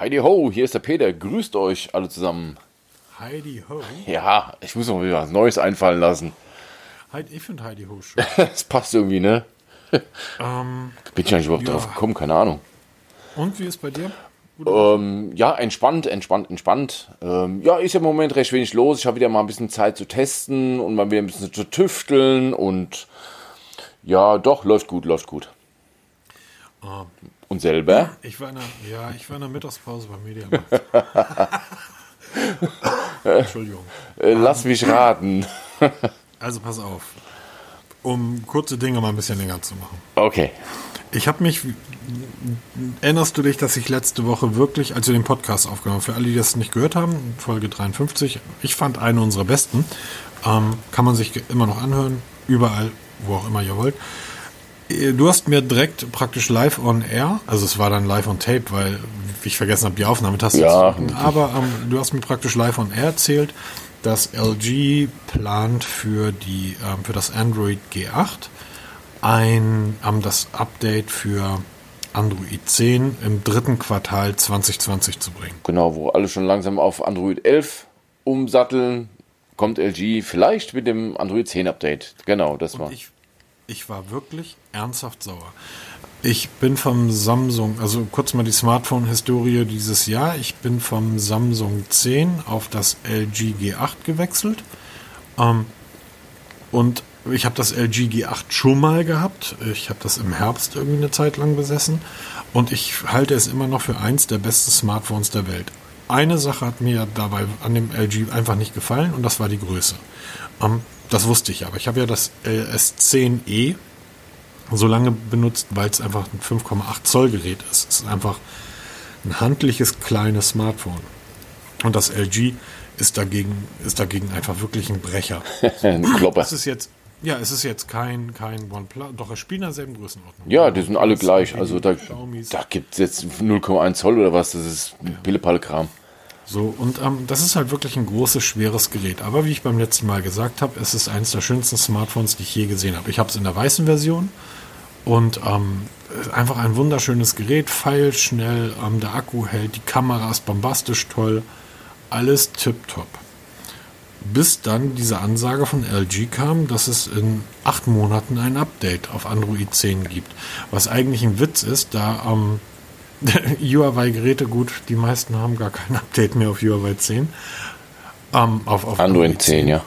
Heidi Ho, hier ist der Peter. Grüßt euch alle zusammen. Heidi Ho? Ja, ich muss noch wieder was Neues einfallen lassen. Heidi, ich finde Heidi Ho schön. Das passt irgendwie, ne? ähm, Bin ich eigentlich überhaupt Ja. drauf gekommen? Keine Ahnung. und wie ist bei dir? Ähm, ja, entspannt, entspannt, entspannt. Ähm, ja, ist ja im Moment recht wenig los. Ich habe wieder mal ein bisschen Zeit zu testen und mal wieder ein bisschen zu tüfteln und ja, doch, läuft gut, läuft gut. Ah. Und selber? Ich war in der, ja, ich war in der Mittagspause beim Mediamarkt. Entschuldigung. Äh, lass mich raten. Also pass auf. Um kurze Dinge mal ein bisschen länger zu machen. Okay. Ich habe mich. Erinnerst du dich, dass ich letzte Woche wirklich, als wir den Podcast aufgenommen haben, für alle, die das nicht gehört haben, Folge 53, ich fand eine unserer besten. Ähm, kann man sich immer noch anhören, überall, wo auch immer ihr wollt. Äh, Du hast mir direkt praktisch live on air, also es war dann live on tape, weil ich vergessen habe, die Aufnahmetaste Ja. zu drücken, aber ähm, du hast mir praktisch live on air erzählt, dass LG plant für die ähm, für das Android G8 ein ähm, das Update für Android 10 im dritten Quartal 2020 zu bringen. Genau, wo alle schon langsam auf Android 11 umsatteln, kommt LG vielleicht mit dem Android 10 Update. Genau, das war. Ich, ich war wirklich ernsthaft sauer. Ich bin vom Samsung, also kurz mal die Smartphone-Historie dieses Jahr. Ich bin vom Samsung 10 auf das LG G8 gewechselt. Ähm, und ich habe das LG G8 schon mal gehabt. Ich habe das im Herbst irgendwie eine Zeit lang besessen. Und ich halte es immer noch für eins der besten Smartphones der Welt. Eine Sache hat mir dabei an dem LG einfach nicht gefallen und das war die Größe. Ähm, das wusste ich aber. Ich habe ja das äh, S10e so lange benutzt, weil es einfach ein 5,8 Zoll Gerät ist. Es ist einfach ein handliches kleines Smartphone. Und das LG ist dagegen, ist dagegen einfach wirklich ein Brecher. Ein Klopper. Es ist jetzt, ja, es ist jetzt kein, kein OnePlus, doch es spielt in derselben Größenordnung. Ja, die sind alle gleich. Also da, da gibt es jetzt 0,1 Zoll oder was. Das ist Pillepalle-Kram. So, und ähm, das ist halt wirklich ein großes, schweres Gerät. Aber wie ich beim letzten Mal gesagt habe, es ist eines der schönsten Smartphones, die ich je gesehen habe. Ich habe es in der weißen Version und ähm, einfach ein wunderschönes Gerät, feilschnell, ähm, der Akku hält, die Kamera ist bombastisch toll, alles tipptopp. Bis dann diese Ansage von LG kam, dass es in acht Monaten ein Update auf Android 10 gibt. Was eigentlich ein Witz ist, da ähm, Huawei-Geräte, gut, die meisten haben gar kein Update mehr auf Huawei 10. Ähm, auf, auf Android 10, ja.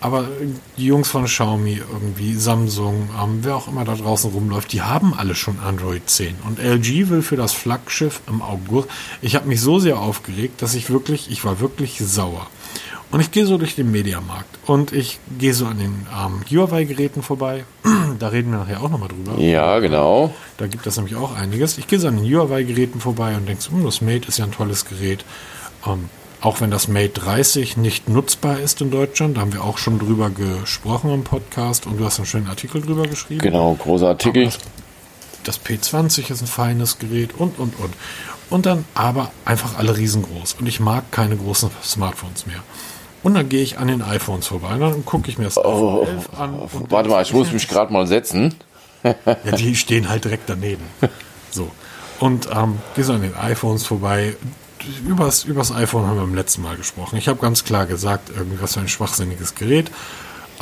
aber die Jungs von Xiaomi, irgendwie Samsung, ähm, wer auch immer da draußen rumläuft, die haben alle schon Android 10. Und LG will für das Flaggschiff im August. Ich habe mich so sehr aufgeregt, dass ich wirklich, ich war wirklich sauer. Und ich gehe so durch den Mediamarkt und ich gehe so an den ähm, Huawei-Geräten vorbei. da reden wir nachher auch nochmal drüber. Ja, genau. Da gibt es nämlich auch einiges. Ich gehe so an den Huawei-Geräten vorbei und denke, hm, das Mate ist ja ein tolles Gerät. Ähm, auch wenn das Mate 30 nicht nutzbar ist in Deutschland, da haben wir auch schon drüber gesprochen im Podcast und du hast einen schönen Artikel drüber geschrieben. Genau, großer Artikel. Das P20 ist ein feines Gerät und, und, und. Und dann aber einfach alle riesengroß. Und ich mag keine großen Smartphones mehr. Und dann gehe ich an den iPhones vorbei. Und dann gucke ich mir das Oh, iPhone 11 an. und Warte mal, ich muss mich gerade mal setzen. ja, die stehen halt direkt daneben. So. Und ähm, gehe so an den iPhones vorbei. Übers, übers iPhone haben wir beim letzten Mal gesprochen. Ich habe ganz klar gesagt, irgendwie was für ein schwachsinniges Gerät.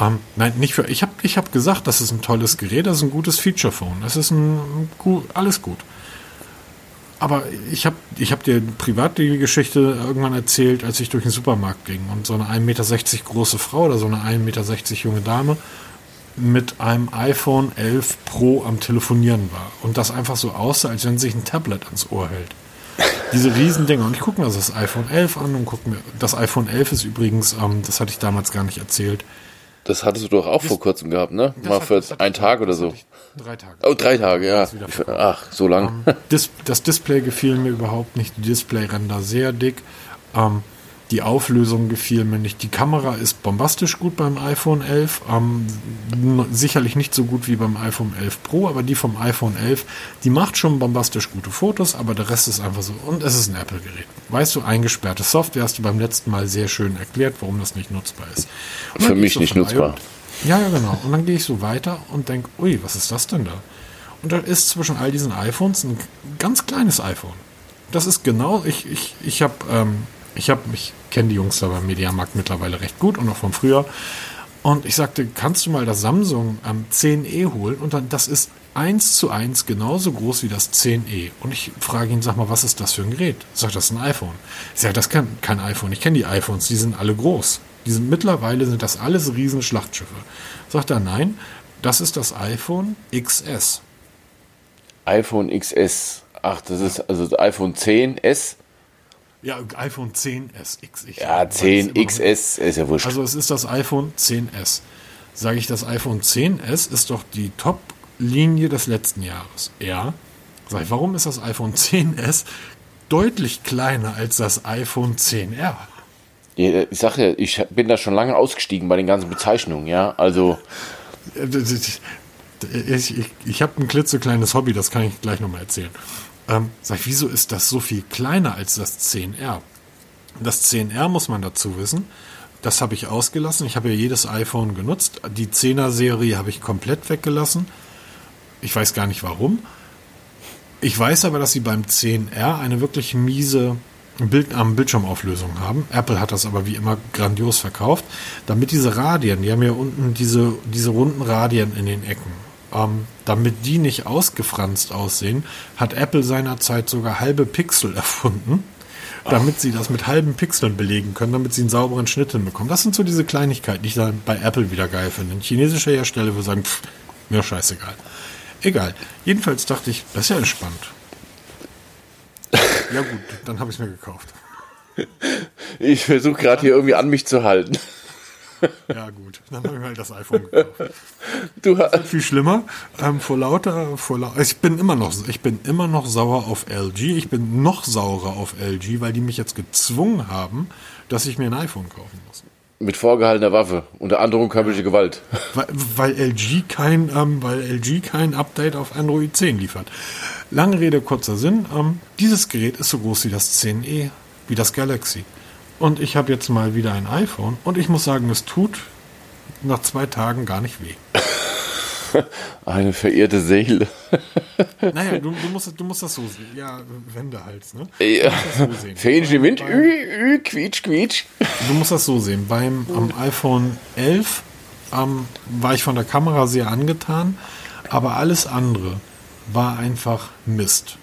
Ähm, nein, nicht für. Ich habe ich hab gesagt, das ist ein tolles Gerät, das ist ein gutes Feature-Phone. Das ist ein alles gut. Aber ich habe ich hab dir privat die Geschichte irgendwann erzählt, als ich durch den Supermarkt ging und so eine 1,60 Meter große Frau oder so eine 1,60 Meter junge Dame mit einem iPhone 11 Pro am Telefonieren war und das einfach so aussah, als wenn sich ein Tablet ans Ohr hält. Diese Riesendinger. Und ich gucke mir also das iPhone 11 an und gucke mir. Das iPhone 11 ist übrigens, ähm, das hatte ich damals gar nicht erzählt. Das hattest du doch auch vor kurzem gehabt, ne? Mal hat- für hatte einen Tag oder so. Drei Tage. Oh, drei Tage, ja. Ach, so lang. Dis das Display gefiel mir überhaupt nicht. Die Displayränder sehr dick. Ähm, die Auflösung gefiel mir nicht. Die Kamera ist bombastisch gut beim iPhone 11. Ähm, sicherlich nicht so gut wie beim iPhone 11 Pro, aber die vom iPhone 11, die macht schon bombastisch gute Fotos, aber der Rest ist einfach so. Und es ist ein Apple-Gerät. Weißt du, eingesperrte Software hast du beim letzten Mal sehr schön erklärt, warum das nicht nutzbar ist. Für mich ich nicht nutzbar. ja, ja, genau. Und dann gehe ich so weiter und denke, ui, was ist das denn da? Und da ist zwischen all diesen iPhones ein ganz kleines iPhone. Das ist genau, ich, ich, ich habe, ähm, ich habe, ich kenne die Jungs da beim Mediamarkt mittlerweile recht gut und auch von früher. Und ich sagte, kannst du mal das Samsung ähm, 10e holen? Und dann, das ist eins zu eins genauso groß wie das 10e. Und ich frage ihn, sag mal, was ist das für ein Gerät? Sagt, das ist ein iPhone. Ich sage, das kann kein iPhone. Ich kenne die iPhones, die sind alle groß. Die sind mittlerweile sind das alles riesen Schlachtschiffe. Sagt er, nein, das ist das iPhone XS. iPhone XS. Ach, das ist also das iPhone 10S. Ja, iPhone 10S X. Ich Ja, weiß immer 10 XS ist ja wurscht. Also es ist das iPhone 10S. Sage ich, das iPhone 10S ist doch die Top-Linie des letzten Jahres. Ja. Sag ich, warum ist das iPhone 10S deutlich kleiner als das iPhone 10R? Ja, ich sag ja, ich bin da schon lange ausgestiegen bei den ganzen Bezeichnungen, ja. Also, Ich, ich, ich habe ein klitzekleines Hobby, das kann ich gleich nochmal erzählen. Ähm, sag ich, wieso ist das so viel kleiner als das 10R? Das 10R muss man dazu wissen. Das habe ich ausgelassen. Ich habe ja jedes iPhone genutzt. Die 10er-Serie habe ich komplett weggelassen. Ich weiß gar nicht warum. Ich weiß aber, dass sie beim 10R eine wirklich miese Bild Bildschirmauflösung haben. Apple hat das aber wie immer grandios verkauft. Damit diese Radien, die haben ja unten diese, diese runden Radien in den Ecken, ähm, damit die nicht ausgefranst aussehen, hat Apple seinerzeit sogar halbe Pixel erfunden, damit sie das mit halben Pixeln belegen können, damit sie einen sauberen Schnitt hinbekommen. Das sind so diese Kleinigkeiten, die ich dann bei Apple wieder geil finde. Ein chinesischer Hersteller würde sagen, pff, mir scheißegal. Egal. Jedenfalls dachte ich, das ist ja entspannt. Ja gut, dann habe ich es mir gekauft. ich versuche gerade hier irgendwie an mich zu halten. Ja gut, dann habe ich halt das iPhone gekauft. Du hast. Viel schlimmer. Ähm, vor lauter, vor lau ich bin immer noch, ich bin immer noch sauer auf LG. Ich bin noch saurer auf LG, weil die mich jetzt gezwungen haben, dass ich mir ein iPhone kaufen muss. Mit vorgehaltener Waffe, unter Androhung körperliche Gewalt. Weil, weil LG kein, ähm, weil LG kein Update auf Android 10 liefert. Lange Rede, kurzer Sinn. Ähm, dieses Gerät ist so groß wie das 10e, wie das Galaxy. Und ich habe jetzt mal wieder ein iPhone und ich muss sagen, es tut nach zwei Tagen gar nicht weh. Eine verirrte Seele. Naja, du, du, musst, du musst das so sehen. Ja, Wendehals, ne? Ja. So. Fähnchen im Wind, ü, ü, quietsch, quietsch. Du musst das so sehen. Beim am iPhone 11 ähm, war ich von der Kamera sehr angetan, aber alles andere war einfach Mist.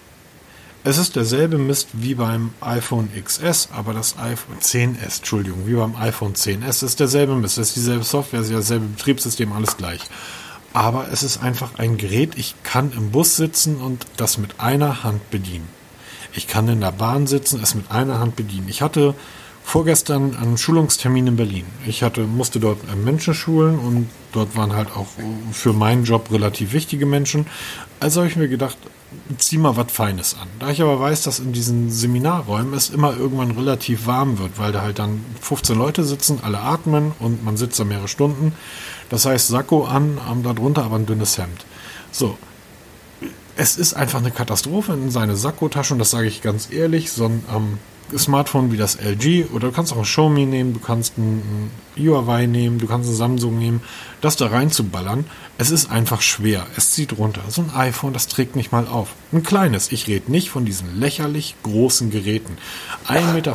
Es ist derselbe Mist wie beim iPhone XS, aber das iPhone 10S, Entschuldigung, wie beim iPhone 10S Es ist derselbe Mist. Es ist dieselbe Software, es ist dasselbe Betriebssystem, alles gleich. Aber es ist einfach ein Gerät, ich kann im Bus sitzen und das mit einer Hand bedienen. Ich kann in der Bahn sitzen, es mit einer Hand bedienen. Ich hatte vorgestern einen Schulungstermin in Berlin. Ich hatte, musste dort äh, Menschen schulen und dort waren halt auch für meinen Job relativ wichtige Menschen. Also habe ich mir gedacht, zieh mal was Feines an. Da ich aber weiß, dass in diesen Seminarräumen es immer irgendwann relativ warm wird, weil da halt dann 15 Leute sitzen, alle atmen und man sitzt da mehrere Stunden. Das heißt, Sakko an, ähm, darunter aber ein dünnes Hemd. So, es ist einfach eine Katastrophe in seine Sakkotasche und das sage ich ganz ehrlich. So ein ähm, Smartphone wie das LG oder du kannst auch ein Xiaomi nehmen, du kannst ein, ein Huawei nehmen, du kannst ein Samsung nehmen, das da reinzuballern, es ist einfach schwer. Es zieht runter. So ein iPhone, das trägt nicht mal auf. Ein kleines. Ich rede nicht von diesen lächerlich großen Geräten. 1,50 Meter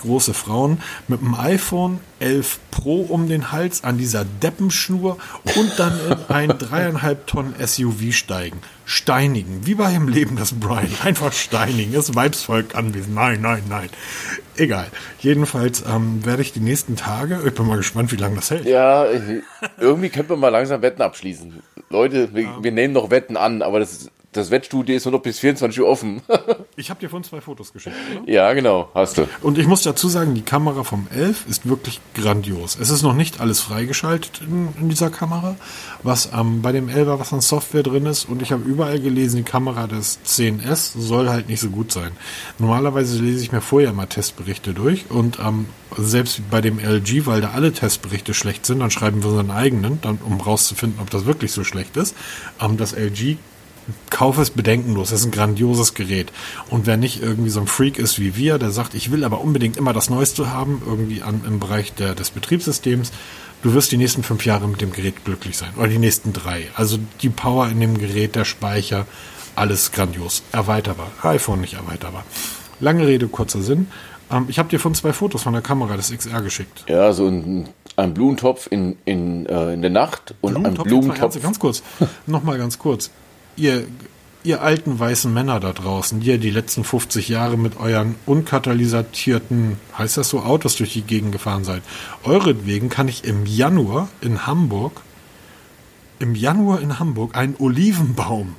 große Frauen mit einem iPhone 11 Pro um den Hals an dieser Deppenschnur und dann in ein dreieinhalb Tonnen SUV steigen. Steinigen. Wie bei im Leben des Brian. Einfach steinigen. Das Weibsvolk anwesend. Nein, nein, nein. Egal. Jedenfalls ähm, werde ich die nächsten Tage, ich bin mal gespannt, wie lange das hält. Ja, irgendwie könnte man mal langsam Wetten abschließen. Leute, wir, wir nehmen noch Wetten an, aber das, das Wettstudio ist nur noch bis 24 Uhr offen. Ich habe dir von zwei Fotos geschickt, oder? ja, genau, hast du. Und ich muss dazu sagen, die Kamera vom 11 ist wirklich grandios. Es ist noch nicht alles freigeschaltet in, in dieser Kamera, was ähm, bei dem 11er, was an Software drin ist. Und ich habe überall gelesen, die Kamera des 10S soll halt nicht so gut sein. Normalerweise lese ich mir vorher mal Testberichte durch und ähm, selbst bei dem LG, weil da alle Testberichte schlecht sind, dann schreiben wir unseren eigenen, dann, um rauszufinden, ob das wirklich so schlecht ist. Ähm, das LG Kauf es bedenkenlos. Das ist ein grandioses Gerät. Und wer nicht irgendwie so ein Freak ist wie wir, der sagt, ich will aber unbedingt immer das Neueste haben, irgendwie an, im Bereich der, des Betriebssystems, du wirst die nächsten fünf Jahre mit dem Gerät glücklich sein. Oder die nächsten drei. Also die Power in dem Gerät, der Speicher, alles grandios. Erweiterbar. iPhone nicht erweiterbar. Lange Rede, kurzer Sinn. Ähm, ich habe dir von zwei Fotos von der Kamera des XR geschickt. Ja, so ein, ein Blumentopf in, in, äh, in der Nacht und Blumentopf, ein Blumentopf. Mal Ganz kurz, nochmal ganz kurz. Ihr, ihr alten weißen Männer da draußen, die ihr die letzten 50 Jahre mit euren unkatalysatorten, heißt das so, Autos durch die Gegend gefahren seid. Euretwegen kann ich im Januar in Hamburg, im Januar in Hamburg einen Olivenbaum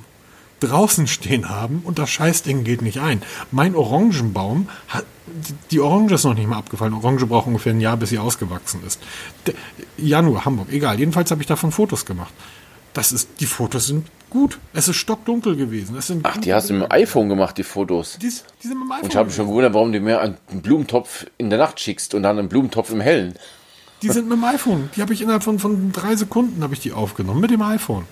draußen stehen haben und das Scheißding geht nicht ein. Mein Orangenbaum hat, die Orange ist noch nicht mal abgefallen. Orange braucht ungefähr ein Jahr, bis sie ausgewachsen ist. Der, Januar, Hamburg, egal. Jedenfalls habe ich davon Fotos gemacht. Das ist, die Fotos sind gut. Es ist stockdunkel gewesen. Es sind Ach, die hast du mit dem iPhone gemacht, die Fotos. Die, die sind mit dem iPhone. Und ich habe mich schon gewundert, warum du mir einen Blumentopf in der Nacht schickst und dann einen Blumentopf im Hellen. Die sind mit dem iPhone. Die habe ich innerhalb von, von drei Sekunden habe ich die aufgenommen. Mit dem iPhone.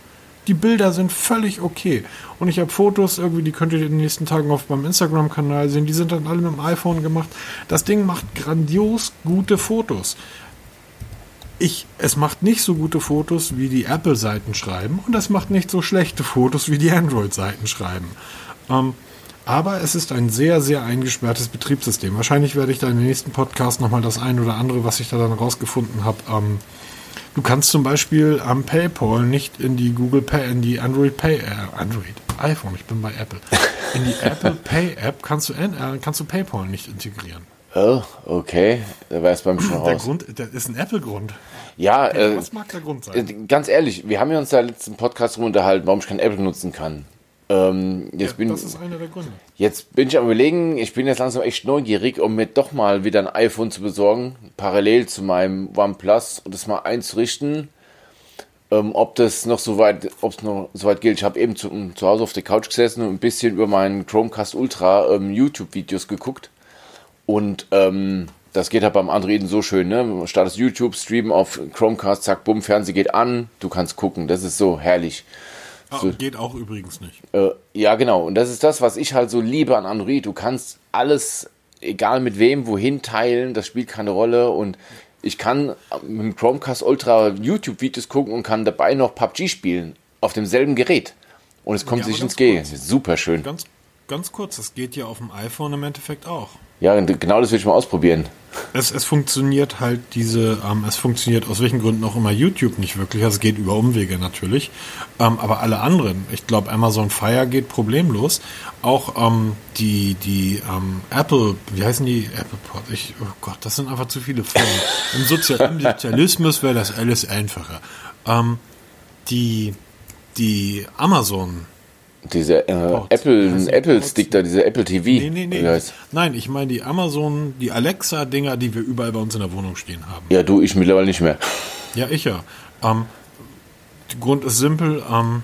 Die Bilder sind völlig okay. Und ich habe Fotos irgendwie, die könnt ihr in den nächsten Tagen auf meinem Instagram-Kanal sehen. Die sind dann alle mit dem iPhone gemacht. Das Ding macht grandios gute Fotos. Ich, es macht nicht so gute Fotos, wie die Apple-Seiten schreiben. Und es macht nicht so schlechte Fotos, wie die Android-Seiten schreiben. Ähm, aber es ist ein sehr, sehr eingesperrtes Betriebssystem. Wahrscheinlich werde ich da in den nächsten Podcast nochmal das ein oder andere, was ich da dann rausgefunden habe, ähm, Du kannst zum Beispiel am PayPal nicht in die Google Pay, in die Android Pay, äh, Android, iPhone, ich bin bei Apple. In die Apple Pay App kannst du, äh, kannst du PayPal nicht integrieren. Oh, okay. Da war es beim schon Der raus. Grund, das ist ein Apple-Grund. Ja, äh, Was mag der Grund äh, sein? ganz ehrlich, wir haben ja uns da letzten Podcast rum unterhalten, warum ich kein Apple nutzen kann. Ähm, jetzt, Ja, bin, das ist einer der Gründe. jetzt bin ich am überlegen, ich bin jetzt langsam echt neugierig, um mir doch mal wieder ein iPhone zu besorgen, parallel zu meinem OnePlus und das mal einzurichten. Ähm, ob das noch so weit, ob es noch so weit gilt. Ich habe eben zu, zu Hause auf der Couch gesessen und ein bisschen über meinen Chromecast Ultra ähm, YouTube-Videos geguckt. Und ähm, das geht halt beim Androiden so schön, ne? Startest YouTube, Stream auf Chromecast, zack, bumm, Fernseher geht an, du kannst gucken. Das ist so herrlich. Ah, geht auch übrigens nicht. Äh, ja, genau. Und das ist das, was ich halt so liebe an Android. Du kannst alles, egal mit wem, wohin teilen. Das spielt keine Rolle. Und ich kann mit dem Chromecast Ultra YouTube-Videos gucken und kann dabei noch PUBG spielen. Auf demselben Gerät. Und es kommt Ja, sich ins ist super schön. Ganz, ganz kurz, das geht ja auf dem iPhone im Endeffekt auch. Ja, genau das will ich mal ausprobieren. Es, es funktioniert halt diese, ähm, es funktioniert aus welchen Gründen auch immer YouTube nicht wirklich. Also es geht über Umwege natürlich. Ähm, aber alle anderen, ich glaube Amazon Fire geht problemlos. Auch ähm, die, die ähm, Apple, wie heißen die? Apple Pod. Ich, oh Gott, das sind einfach zu viele Firmen. Im Sozialismus wäre das alles einfacher. Ähm, die, die Amazon Diese äh. Apple, Apple? Stick da, diese Apple TV. Nee, nee, nee. Nein, ich meine die Amazon, die Alexa-Dinger, die wir überall bei uns in der Wohnung stehen haben. Ja, du, ich mittlerweile nicht mehr. Ja, ich ja. Ähm, der Grund ist simpel, ähm,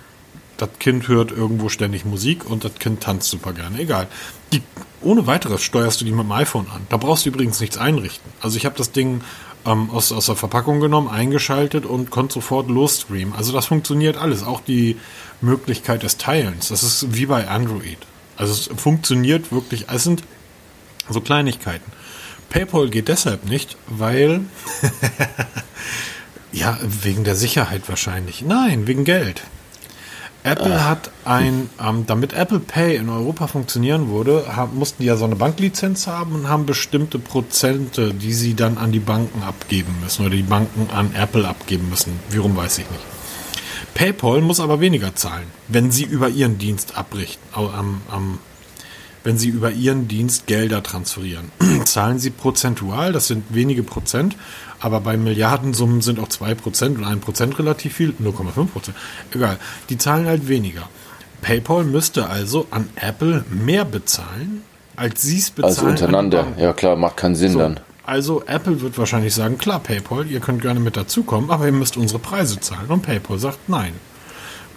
das Kind hört irgendwo ständig Musik und das Kind tanzt super gerne. Egal. Die, ohne weiteres steuerst du die mit dem iPhone an. Da brauchst du übrigens nichts einrichten. Also ich habe das Ding ähm, aus, aus der Verpackung genommen, eingeschaltet und konnte sofort losstreamen. Also das funktioniert alles. Auch die Möglichkeit des Teilens. Das ist wie bei Android. Also es funktioniert wirklich. Es sind so Kleinigkeiten. PayPal geht deshalb nicht, weil ja, wegen der Sicherheit wahrscheinlich. Nein, wegen Geld. Apple hat ein, ähm, damit Apple Pay in Europa funktionieren würde, haben, mussten die ja so eine Banklizenz haben und haben bestimmte Prozente, die sie dann an die Banken abgeben müssen oder die Banken an Apple abgeben müssen. Wie rum weiß ich nicht. PayPal muss aber weniger zahlen, wenn sie über ihren Dienst abrichten, am, am, wenn sie über ihren Dienst Gelder transferieren. zahlen sie prozentual, das sind wenige Prozent, aber bei Milliardensummen sind auch 2% und 1% relativ viel, 0,5%. Egal, die zahlen halt weniger. PayPal müsste also an Apple mehr bezahlen, als sie es bezahlen. Also untereinander. Ja klar, macht keinen Sinn So, dann. Also Apple wird wahrscheinlich sagen, klar, PayPal, ihr könnt gerne mit dazukommen, aber ihr müsst unsere Preise zahlen. Und PayPal sagt nein.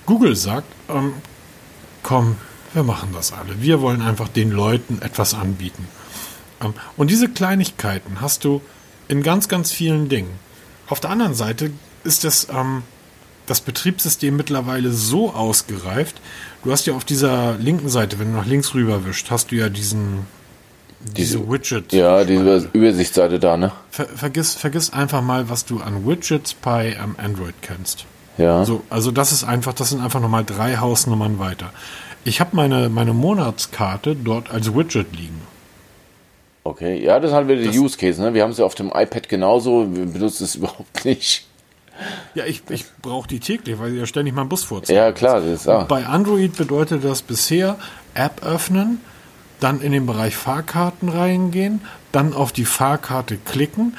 Google sagt, ähm, komm, wir machen das alle. Wir wollen einfach den Leuten etwas anbieten. Ähm, und diese Kleinigkeiten hast du in ganz, ganz vielen Dingen. Auf der anderen Seite ist das, ähm, das Betriebssystem mittlerweile so ausgereift. Du hast ja auf dieser linken Seite, wenn du nach links rüber wischst, hast du ja diesen diese, Diese- Widget. Ja, die Über Übersichtsseite da, ne? Ver vergiss, vergiss einfach mal, was du an Widgets bei ähm, Android kennst. Ja. So, also das ist einfach, das sind einfach nochmal drei Hausnummern weiter. Ich habe meine, meine Monatskarte dort als Widget liegen. Okay, ja, das ist halt wieder die Use Case. Ne? Wir haben es ja auf dem iPad genauso, wir benutzen es überhaupt nicht. Ja, ich, ich brauche die täglich, weil sie ja ständig meinen Bus vorziehen. Ja, klar, das ist ja. Bei Android bedeutet das bisher App öffnen, dann in den Bereich Fahrkarten reingehen, dann auf die Fahrkarte klicken,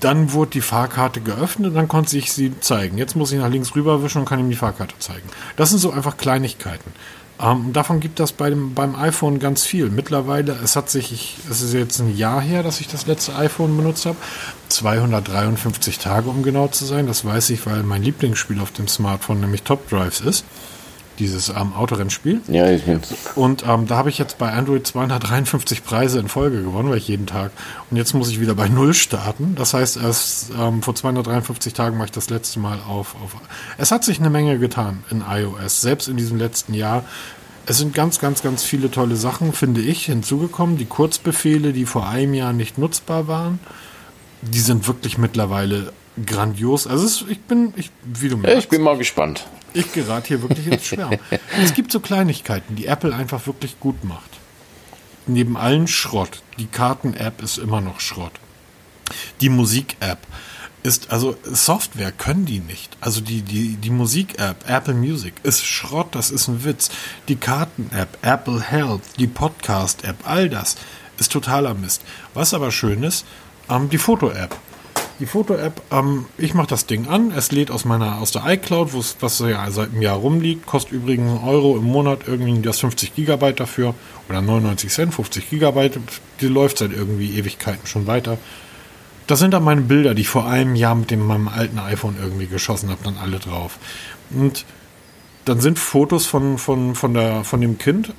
dann wurde die Fahrkarte geöffnet und dann konnte ich sie zeigen. Jetzt muss ich nach links rüberwischen und kann ihm die Fahrkarte zeigen. Das sind so einfach Kleinigkeiten. Ähm, davon gibt das bei dem, beim iPhone ganz viel. Mittlerweile, es hat sich, ich, es ist jetzt ein Jahr her, dass ich das letzte iPhone benutzt habe. 253 Tage, um genau zu sein. Das weiß ich, weil mein Lieblingsspiel auf dem Smartphone nämlich Top Drives ist. Dieses ähm, Autorennspiel. Ja, ich bin's. Und ähm, da habe ich jetzt bei Android 253 Preise in Folge gewonnen, weil ich jeden Tag. Und jetzt muss ich wieder bei Null starten. Das heißt, erst ähm, vor 253 Tagen war ich das letzte Mal auf, auf. Es hat sich eine Menge getan in iOS, selbst in diesem letzten Jahr. Es sind ganz, ganz, ganz viele tolle Sachen, finde ich, hinzugekommen. Die Kurzbefehle, die vor einem Jahr nicht nutzbar waren, die sind wirklich mittlerweile grandios. Also es, ich bin, ich, wie du merkst, ich bin mal gespannt. Ich gerate hier wirklich ins Schwärmen. es gibt so Kleinigkeiten, die Apple einfach wirklich gut macht. Neben allen Schrott. Die Karten-App ist immer noch Schrott. Die Musik-App ist, also Software können die nicht. Also die, die, die Musik-App, Apple Music, ist Schrott, das ist ein Witz. Die Karten-App, Apple Health, die Podcast-App, all das ist totaler Mist. Was aber schön ist, ähm, die Foto-App. Die Foto-App, ähm, ich mache das Ding an, es lädt aus meiner aus der iCloud, was ja seit einem Jahr rumliegt, kostet übrigens einen Euro im Monat irgendwie das 50 Gigabyte dafür oder 99 Cent, 50 Gigabyte, die läuft seit irgendwie Ewigkeiten schon weiter. Das sind dann meine Bilder, die ich vor einem Jahr mit dem meinem alten iPhone irgendwie geschossen habe, dann alle drauf. Und dann sind Fotos von, von, von, der, von dem Kind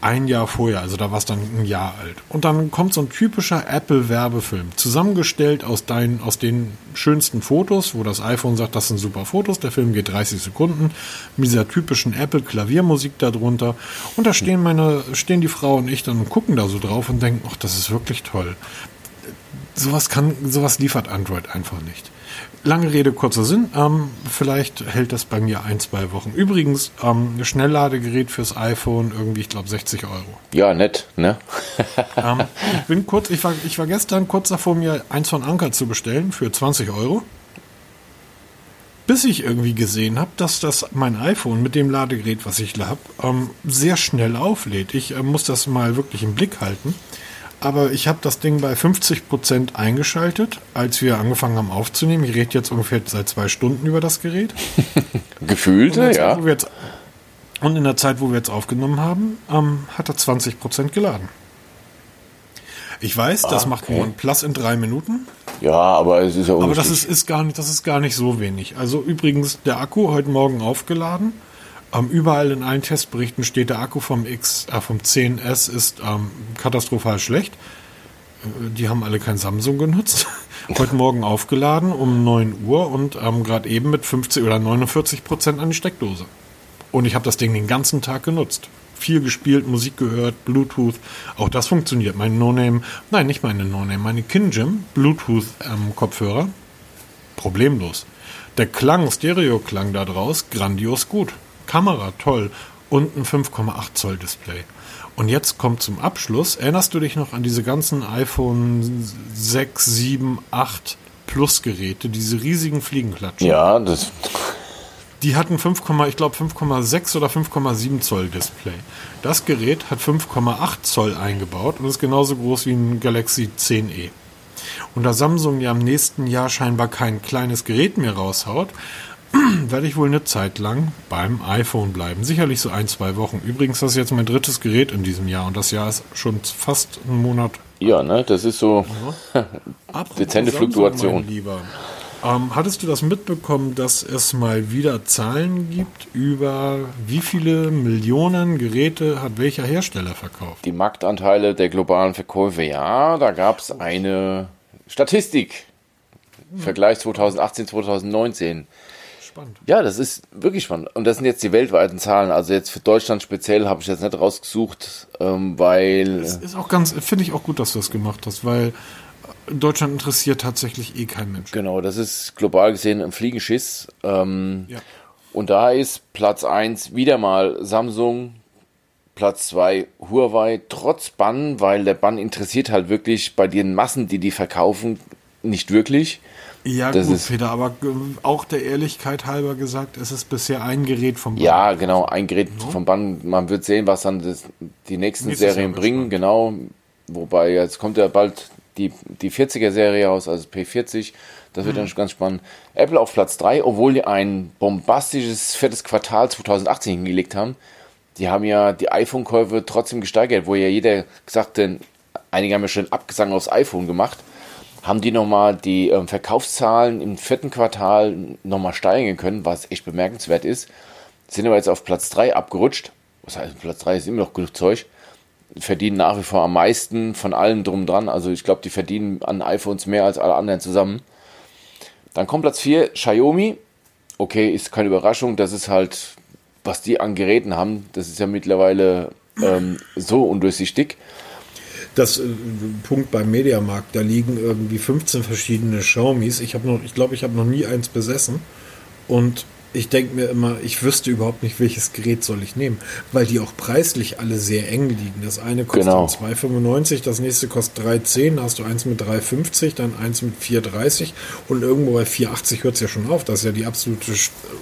ein Jahr vorher, also da war es dann ein Jahr alt. Und dann kommt so ein typischer Apple-Werbefilm, zusammengestellt aus, deinen, aus den schönsten Fotos, wo das iPhone sagt, das sind super Fotos, der Film geht 30 Sekunden, mit dieser typischen Apple-Klaviermusik darunter. Und da stehen meine, stehen die Frau und ich dann und gucken da so drauf und denken, ach, das ist wirklich toll. Sowas kann, sowas liefert Android einfach nicht. Lange Rede, kurzer Sinn. Ähm, vielleicht hält das bei mir ein, zwei Wochen. Übrigens, ähm, ein Schnellladegerät fürs iPhone, irgendwie, ich glaube, 60 Euro. Ja, nett, ne? ähm, ich bin kurz, ich war, ich war gestern kurz davor, mir eins von Anker zu bestellen für 20 Euro. Bis ich irgendwie gesehen habe, dass das mein iPhone mit dem Ladegerät, was ich habe, ähm, sehr schnell auflädt. Ich äh, muss das mal wirklich im Blick halten. Aber ich habe das Ding bei 50% eingeschaltet, als wir angefangen haben aufzunehmen. Ich rede jetzt ungefähr seit zwei Stunden über das Gerät. Gefühlte, Und Zeit, ja. jetzt, und in der Zeit, wo wir jetzt aufgenommen haben, ähm, hat er 20% geladen. Ich weiß, das Ah, macht okay. nur ein Plus in drei Minuten, Ja, aber es ist ja aber das ist, ist, gar nicht, das ist gar nicht so wenig. Also übrigens, der Akku heute Morgen aufgeladen. Ähm, überall in allen Testberichten steht, der Akku vom X, äh, vom 10S ist ähm, katastrophal schlecht. Äh, Die haben alle kein Samsung genutzt. Heute Morgen aufgeladen um 9 Uhr und ähm, gerade eben mit 50 oder 49 Prozent an die Steckdose. Und ich habe das Ding den ganzen Tag genutzt. Viel gespielt, Musik gehört, Bluetooth. Auch das funktioniert. Mein No-Name, nein, nicht meine No-Name, meine Kinjim Bluetooth-Kopfhörer. problemlos. Der Klang, Stereo-Klang da draus, grandios gut. Kamera, toll. Und ein 5,8 Zoll Display. Und jetzt kommt zum Abschluss, erinnerst du dich noch an diese ganzen iPhone 6, 7, 8 Plus Geräte, diese riesigen Fliegenklatschen? Ja, das. Die hatten 5, ich glaube 5,6 oder 5,7 Zoll Display. Das Gerät hat 5,8 Zoll eingebaut und ist genauso groß wie ein Galaxy 10e. Und da Samsung ja im nächsten Jahr scheinbar kein kleines Gerät mehr raushaut, werde ich wohl eine Zeit lang beim iPhone bleiben. Sicherlich so ein, zwei Wochen. Übrigens, das ist jetzt mein drittes Gerät in diesem Jahr und das Jahr ist schon fast einen Monat Ja, ne, das ist so. Apropos Dezente Samsung, Fluktuation. Lieber. Ähm, hattest du das mitbekommen, dass es mal wieder Zahlen gibt über wie viele Millionen Geräte hat welcher Hersteller verkauft? Die Marktanteile der globalen Verkäufe, ja, da gab es eine Statistik. Vergleich 2018, 2019. Spannend. Ja, das ist wirklich spannend. Und das sind jetzt die weltweiten Zahlen. Also jetzt für Deutschland speziell habe ich jetzt nicht rausgesucht, ähm, weil. Das ist auch ganz, finde ich auch gut, dass du das gemacht hast, weil Deutschland interessiert tatsächlich eh kein Mensch. Genau, das ist global gesehen ein Fliegenschiss. Ähm, Ja. Und da ist Platz 1 wieder mal Samsung, Platz 2 Huawei, trotz Bann, weil der Bann interessiert halt wirklich bei den Massen, die die verkaufen, nicht wirklich. Ja, Das gut, ist- Peter, aber äh, auch der Ehrlichkeit halber gesagt, es ist bisher ein Gerät vom Ja, genau, ein Gerät vom Bann. Man wird sehen, was dann das, die nächsten Nächstes Serien bringen, genau. Wobei jetzt kommt ja bald die, die 40er-Serie raus, also P40. Das wird Mhm. dann ganz spannend. Apple auf Platz 3, obwohl die ein bombastisches viertes Quartal 2018 hingelegt haben. Die haben ja die iPhone-Käufe trotzdem gesteigert, wo ja jeder gesagt hat, einige haben ja schon Abgesang aufs iPhone gemacht. Haben die nochmal die ähm, Verkaufszahlen im vierten Quartal nochmal steigern können, was echt bemerkenswert ist. Sind aber jetzt auf Platz 3 abgerutscht. Was heißt, Platz 3 ist immer noch genug Zeug. Verdienen nach wie vor am meisten von allem drum dran. Also ich glaube, die verdienen an iPhones mehr als alle anderen zusammen. Dann kommt Platz 4, Xiaomi. Okay, ist keine Überraschung. Das ist halt, was die an Geräten haben. Das ist ja mittlerweile ähm, so undurchsichtig. Das äh, Punkt beim Mediamarkt, da liegen irgendwie 15 verschiedene Xiaomis. Ich habe noch, ich glaube, ich habe noch nie eins besessen. Und ich denke mir immer, ich wüsste überhaupt nicht, welches Gerät soll ich nehmen, weil die auch preislich alle sehr eng liegen. Das eine kostet Genau. 2,95, das nächste kostet 3,10, da hast du eins mit 3,50, dann eins mit 4,30 und irgendwo bei 4,80 hört es ja schon auf. Das ist ja die absolute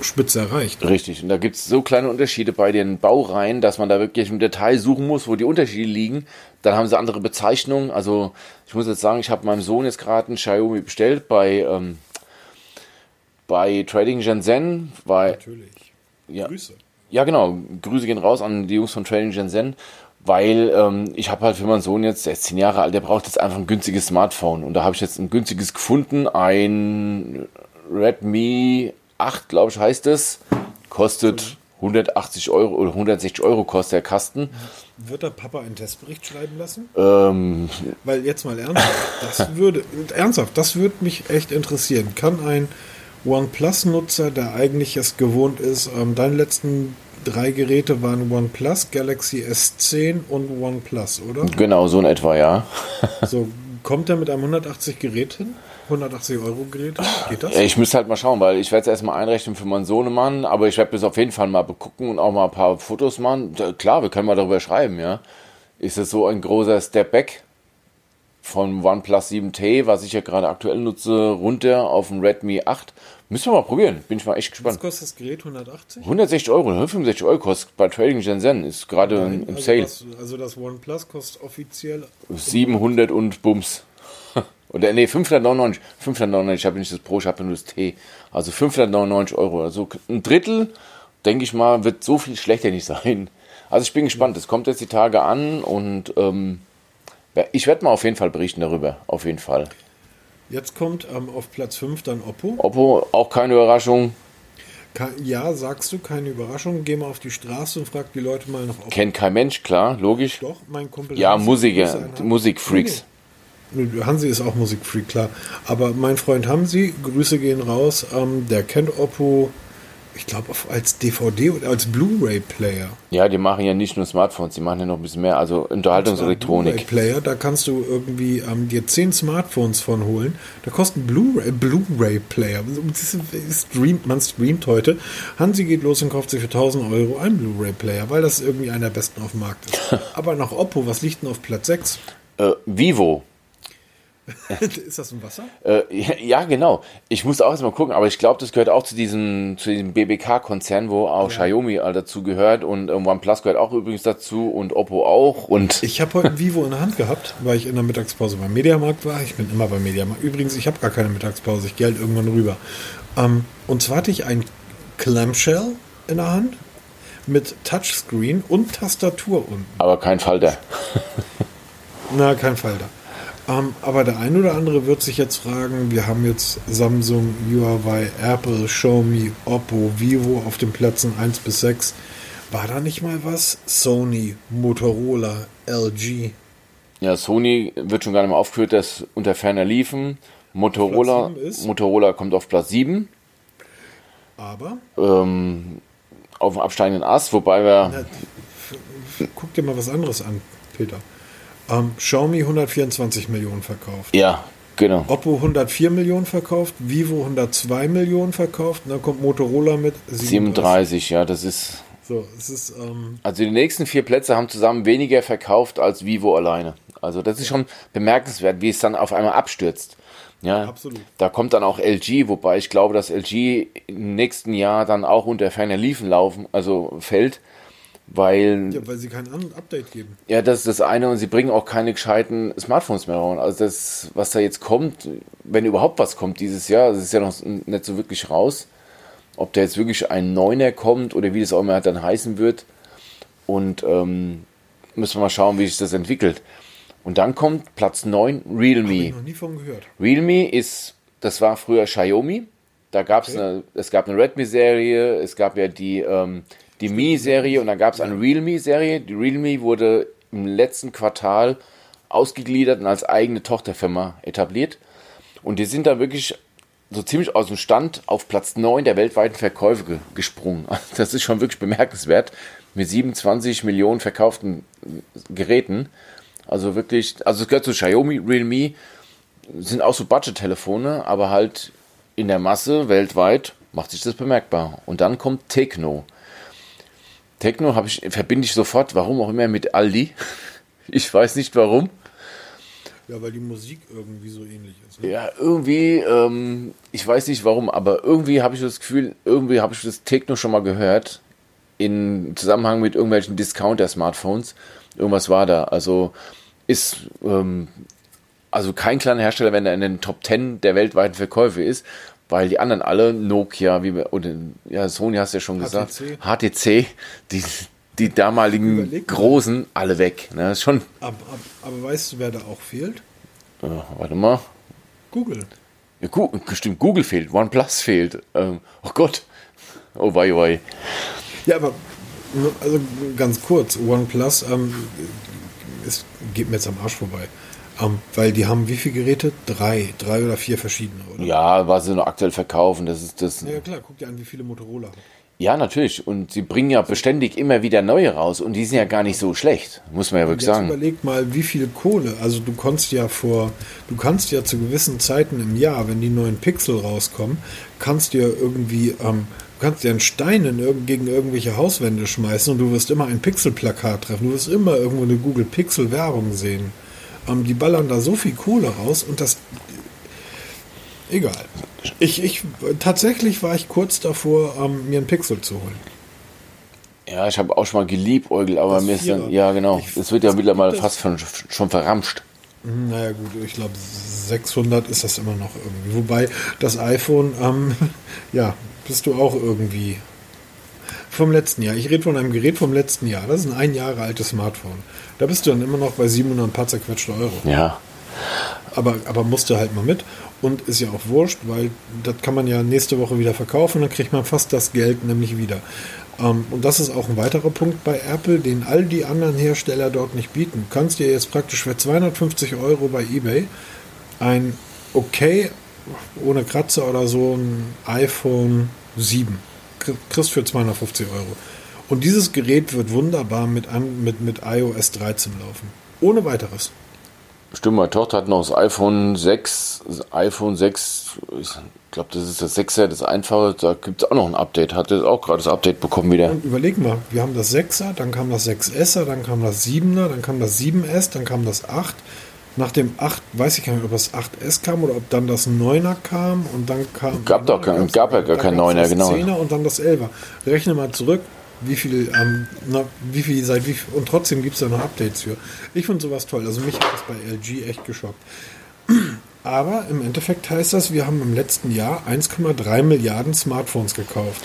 Spitze erreicht. Richtig. Und da gibt es so kleine Unterschiede bei den Baureihen, dass man da wirklich im Detail suchen muss, wo die Unterschiede liegen. Dann haben sie andere Bezeichnungen. Also ich muss jetzt sagen, ich habe meinem Sohn jetzt gerade ein Xiaomi bestellt bei, ähm, bei Trading Shenzhen. Bei, Natürlich. ja, Grüße. ja, genau. Grüße gehen raus an die Jungs von Trading Shenzhen. Weil ähm, ich habe halt für meinen Sohn jetzt, der ist 10 Jahre alt, der braucht jetzt einfach ein günstiges Smartphone. Und da habe ich jetzt ein günstiges gefunden, ein Redmi 8, glaube ich, heißt es. Kostet 180 Euro oder 160 Euro kostet der Kasten. Wird der Papa einen Testbericht schreiben lassen? Ähm, Weil jetzt mal ernsthaft, das würde, ernsthaft, das würde mich echt interessieren. Kann ein OnePlus-Nutzer, der eigentlich es gewohnt ist, ähm, deine letzten drei Geräte waren OnePlus, Galaxy S10 und OnePlus, oder? genau, so in etwa, ja. So, kommt er mit einem 180 Gerät hin? 180 Euro Gerät? Geht das? Ich müsste halt mal schauen, weil ich werde es erstmal einrechnen für meinen Sohnemann, aber ich werde das auf jeden Fall mal begucken und auch mal ein paar Fotos machen. Klar, wir können mal darüber schreiben, ja. Ist es so ein großer Step Back von OnePlus 7T, was ich ja gerade aktuell nutze, runter auf den Redmi 8? Müssen wir mal probieren, bin ich mal echt Was gespannt. kostet das Gerät? 180? 160 Euro, 165 Euro kostet bei Trading Shenzhen, ist gerade im also Sale. Das, also das OnePlus kostet offiziell 700 und Bums. Oder nee, 599. 599, ich habe nicht das Pro, ich habe nur das T. Also 599 Euro. Also ein Drittel, denke ich mal, wird so viel schlechter nicht sein. Also ich bin gespannt. Es kommt jetzt die Tage an und ähm, ich werde mal auf jeden Fall berichten darüber. Auf jeden Fall. Jetzt kommt ähm, auf Platz 5 dann Oppo. Oppo, auch keine Überraschung. Ja, sagst du, keine Überraschung. Geh mal auf die Straße und frag die Leute mal nach Oppo. Kennt kein Mensch, klar, logisch. Doch, mein Kumpel. Ja, Hansi, Musiker, Musikfreaks. Nee, nee. Hansi ist auch Musikfreak, klar. Aber mein Freund Hansi, Grüße gehen raus, ähm, der kennt Oppo, ich glaube, als DVD oder als Blu-ray-Player. Ja, die machen ja nicht nur Smartphones, die machen ja noch ein bisschen mehr. Also Unterhaltungselektronik. Blu-ray-Player, da kannst du irgendwie ähm, dir zehn Smartphones von holen. Da Blu-ray- Blu-ray-Player. Streamt, man streamt heute. Hansi geht los und kauft sich für 1000 Euro einen Blu-ray-Player, weil das irgendwie einer der besten auf dem Markt ist. Aber nach Oppo, was liegt denn auf Platz 6? Äh, Vivo. ist das ein Wasser? Äh, ja, ja, genau. Ich muss auch erstmal gucken, aber ich glaube, das gehört auch zu diesem, zu diesem BBK-Konzern, wo auch Xiaomi all dazu gehört und ähm, OnePlus gehört auch übrigens dazu und Oppo auch und Ich habe heute ein Vivo in der Hand gehabt, weil ich in der Mittagspause beim Mediamarkt war. Ich bin immer beim Mediamarkt. Übrigens, ich habe gar keine Mittagspause. Ich gehe halt irgendwann rüber. Ähm, und zwar hatte ich ein Clamshell in der Hand mit Touchscreen und Tastatur unten. aber kein Falter. Na, kein Falter. Ähm, aber der ein oder andere wird sich jetzt fragen, wir haben jetzt Samsung, Huawei, Apple, Xiaomi, Oppo, Vivo auf den Plätzen 1 bis 6. War da nicht mal was? Sony, Motorola, LG. Ja, Sony wird schon gar nicht mehr aufgeführt, das unter ferner liefen. Motorola? Motorola kommt auf Platz 7, Aber ähm, auf dem absteigenden Ast, wobei wir, Na, Guck dir mal was anderes an, Peter. Ähm, Xiaomi 124 Millionen verkauft. ja, genau. Oppo 104 Millionen verkauft, Vivo 102 Millionen verkauft, und dann kommt Motorola mit 37. 37, ja, das ist So, es ist. Ähm also die nächsten vier Plätze haben zusammen weniger verkauft als Vivo alleine. Also das ist schon bemerkenswert, wie es dann auf einmal abstürzt. Ja, Absolut. Da kommt dann auch LG, wobei ich glaube, dass LG im nächsten Jahr dann auch unter ferner Liefen laufen, also fällt, weil Ja, weil sie kein Update geben. ja, das ist das eine und sie bringen auch keine gescheiten Smartphones mehr raus. Also das, was da jetzt kommt, wenn überhaupt was kommt dieses Jahr, das ist ja noch nicht so wirklich raus, ob da jetzt wirklich ein Neuner kommt oder wie das auch immer dann heißen wird. Und ähm, müssen wir mal schauen, wie sich das entwickelt. Und dann kommt Platz 9, Hab ich Realme. noch nie von gehört. Realme ist, das war früher Xiaomi. Da gab es Okay. eine, es gab eine Redmi-Serie, es gab ja die, ähm, die Mi-Serie und dann gab es eine Realme-Serie. Die Realme wurde im letzten Quartal ausgegliedert und als eigene Tochterfirma etabliert. Und die sind da wirklich so ziemlich aus dem Stand auf Platz 9 der weltweiten Verkäufe ge gesprungen. Das ist schon wirklich bemerkenswert. Mit 27 Millionen verkauften Geräten. Also wirklich, also es gehört zu Xiaomi, Realme, sind auch so Budget-Telefone, aber halt in der Masse weltweit macht sich das bemerkbar. Und dann kommt Techno. Techno habe ich, verbinde ich sofort, warum auch immer, mit Aldi. Ich weiß nicht warum. Ja, weil die Musik irgendwie so ähnlich ist. Ne? Ja, irgendwie, ähm, ich weiß nicht warum, aber irgendwie habe ich das Gefühl, irgendwie habe ich das Techno schon mal gehört. In Zusammenhang mit irgendwelchen Discounter-Smartphones. Irgendwas war da. Also ist ähm, also kein kleiner Hersteller, wenn er in den Top 10 der weltweiten Verkäufe ist, weil die anderen alle, Nokia, wie wir, oder ja, Sony hast du ja schon gesagt, HTC, die, die damaligen Überleg mal. großen, alle weg. Ne? Ist schon, Aber, aber, aber weißt du, wer da auch fehlt? äh, warte mal, Google. Ja, Gu stimmt, Google fehlt, OnePlus fehlt. Ähm, oh Gott. Oh wei, oh wei. Ja, aber also ganz kurz, OnePlus ähm, es geht mir jetzt am Arsch vorbei. Ähm, weil die haben wie viele Geräte? Drei, drei oder vier verschiedene, oder? Ja, was sie noch aktuell verkaufen, das ist das. Ja, klar, guck dir an, wie viele Motorola. Ja, natürlich. Und sie bringen ja beständig immer wieder neue raus und die sind ja gar nicht so schlecht, muss man ja wirklich sagen. überleg mal, wie viel Kohle. Also du kannst ja vor, du kannst ja zu gewissen Zeiten im Jahr, wenn die neuen Pixel rauskommen, kannst dir irgendwie, ähm, du kannst dir einen Stein in gegen irgendwelche Hauswände schmeißen und du wirst immer ein Pixel-Plakat treffen. Du wirst immer irgendwo eine Google Pixel Werbung sehen. Ähm, die ballern da so viel Kohle raus und das egal. Ich, ich tatsächlich war ich kurz davor, ähm, mir einen Pixel zu holen. Ja, ich habe auch schon mal geliebäugelt, aber Das mir ist dann, ja genau, Ich- es wird ja mittlerweile fast schon, schon verramscht. Naja gut, ich glaube 600 ist das immer noch irgendwie. Wobei das iPhone, ähm, ja, bist du auch irgendwie vom letzten Jahr. Ich rede von einem Gerät vom letzten Jahr. Das ist ein ein Jahre altes Smartphone. Da bist du dann immer noch bei 700 paar zerquetschte Euro. Ja. Aber, aber musste halt mal mit. Und ist ja auch wurscht, weil das kann man ja nächste Woche wieder verkaufen. Dann kriegt man fast das Geld nämlich wieder. Ähm, und das ist auch ein weiterer Punkt bei Apple, den all die anderen Hersteller dort nicht bieten. Du kannst dir jetzt praktisch für 250 Euro bei eBay ein okay, ohne Kratzer oder so, ein iPhone 7. Kri- Kriegst für 250 Euro. Und dieses Gerät wird wunderbar mit, mit, mit iOS 13 laufen. Ohne weiteres. Stimmt, meine Tochter hat noch das iPhone 6, das iPhone 6, ich glaube, das ist das 6er, das einfache, da gibt es auch noch ein Update, hat jetzt auch gerade das Update bekommen wieder. Und überleg mal, wir haben das 6er, dann kam das 6S, dann kam das 7er, dann kam das 7S, dann kam das 8. Nach dem 8, weiß ich gar nicht, ob das 8S kam oder ob dann das 9er kam und dann kam. Gab doch kein- gab ja gar kein gab's 9er, das genau. 10er und dann das 11er. Rechne mal zurück, wie viel, ähm, na, wie viel seit wie viel, und trotzdem gibt es da noch Updates für. Ich finde sowas toll. Also mich hat das bei LG echt geschockt. Aber im Endeffekt heißt das, wir haben im letzten Jahr 1,3 Milliarden Smartphones gekauft.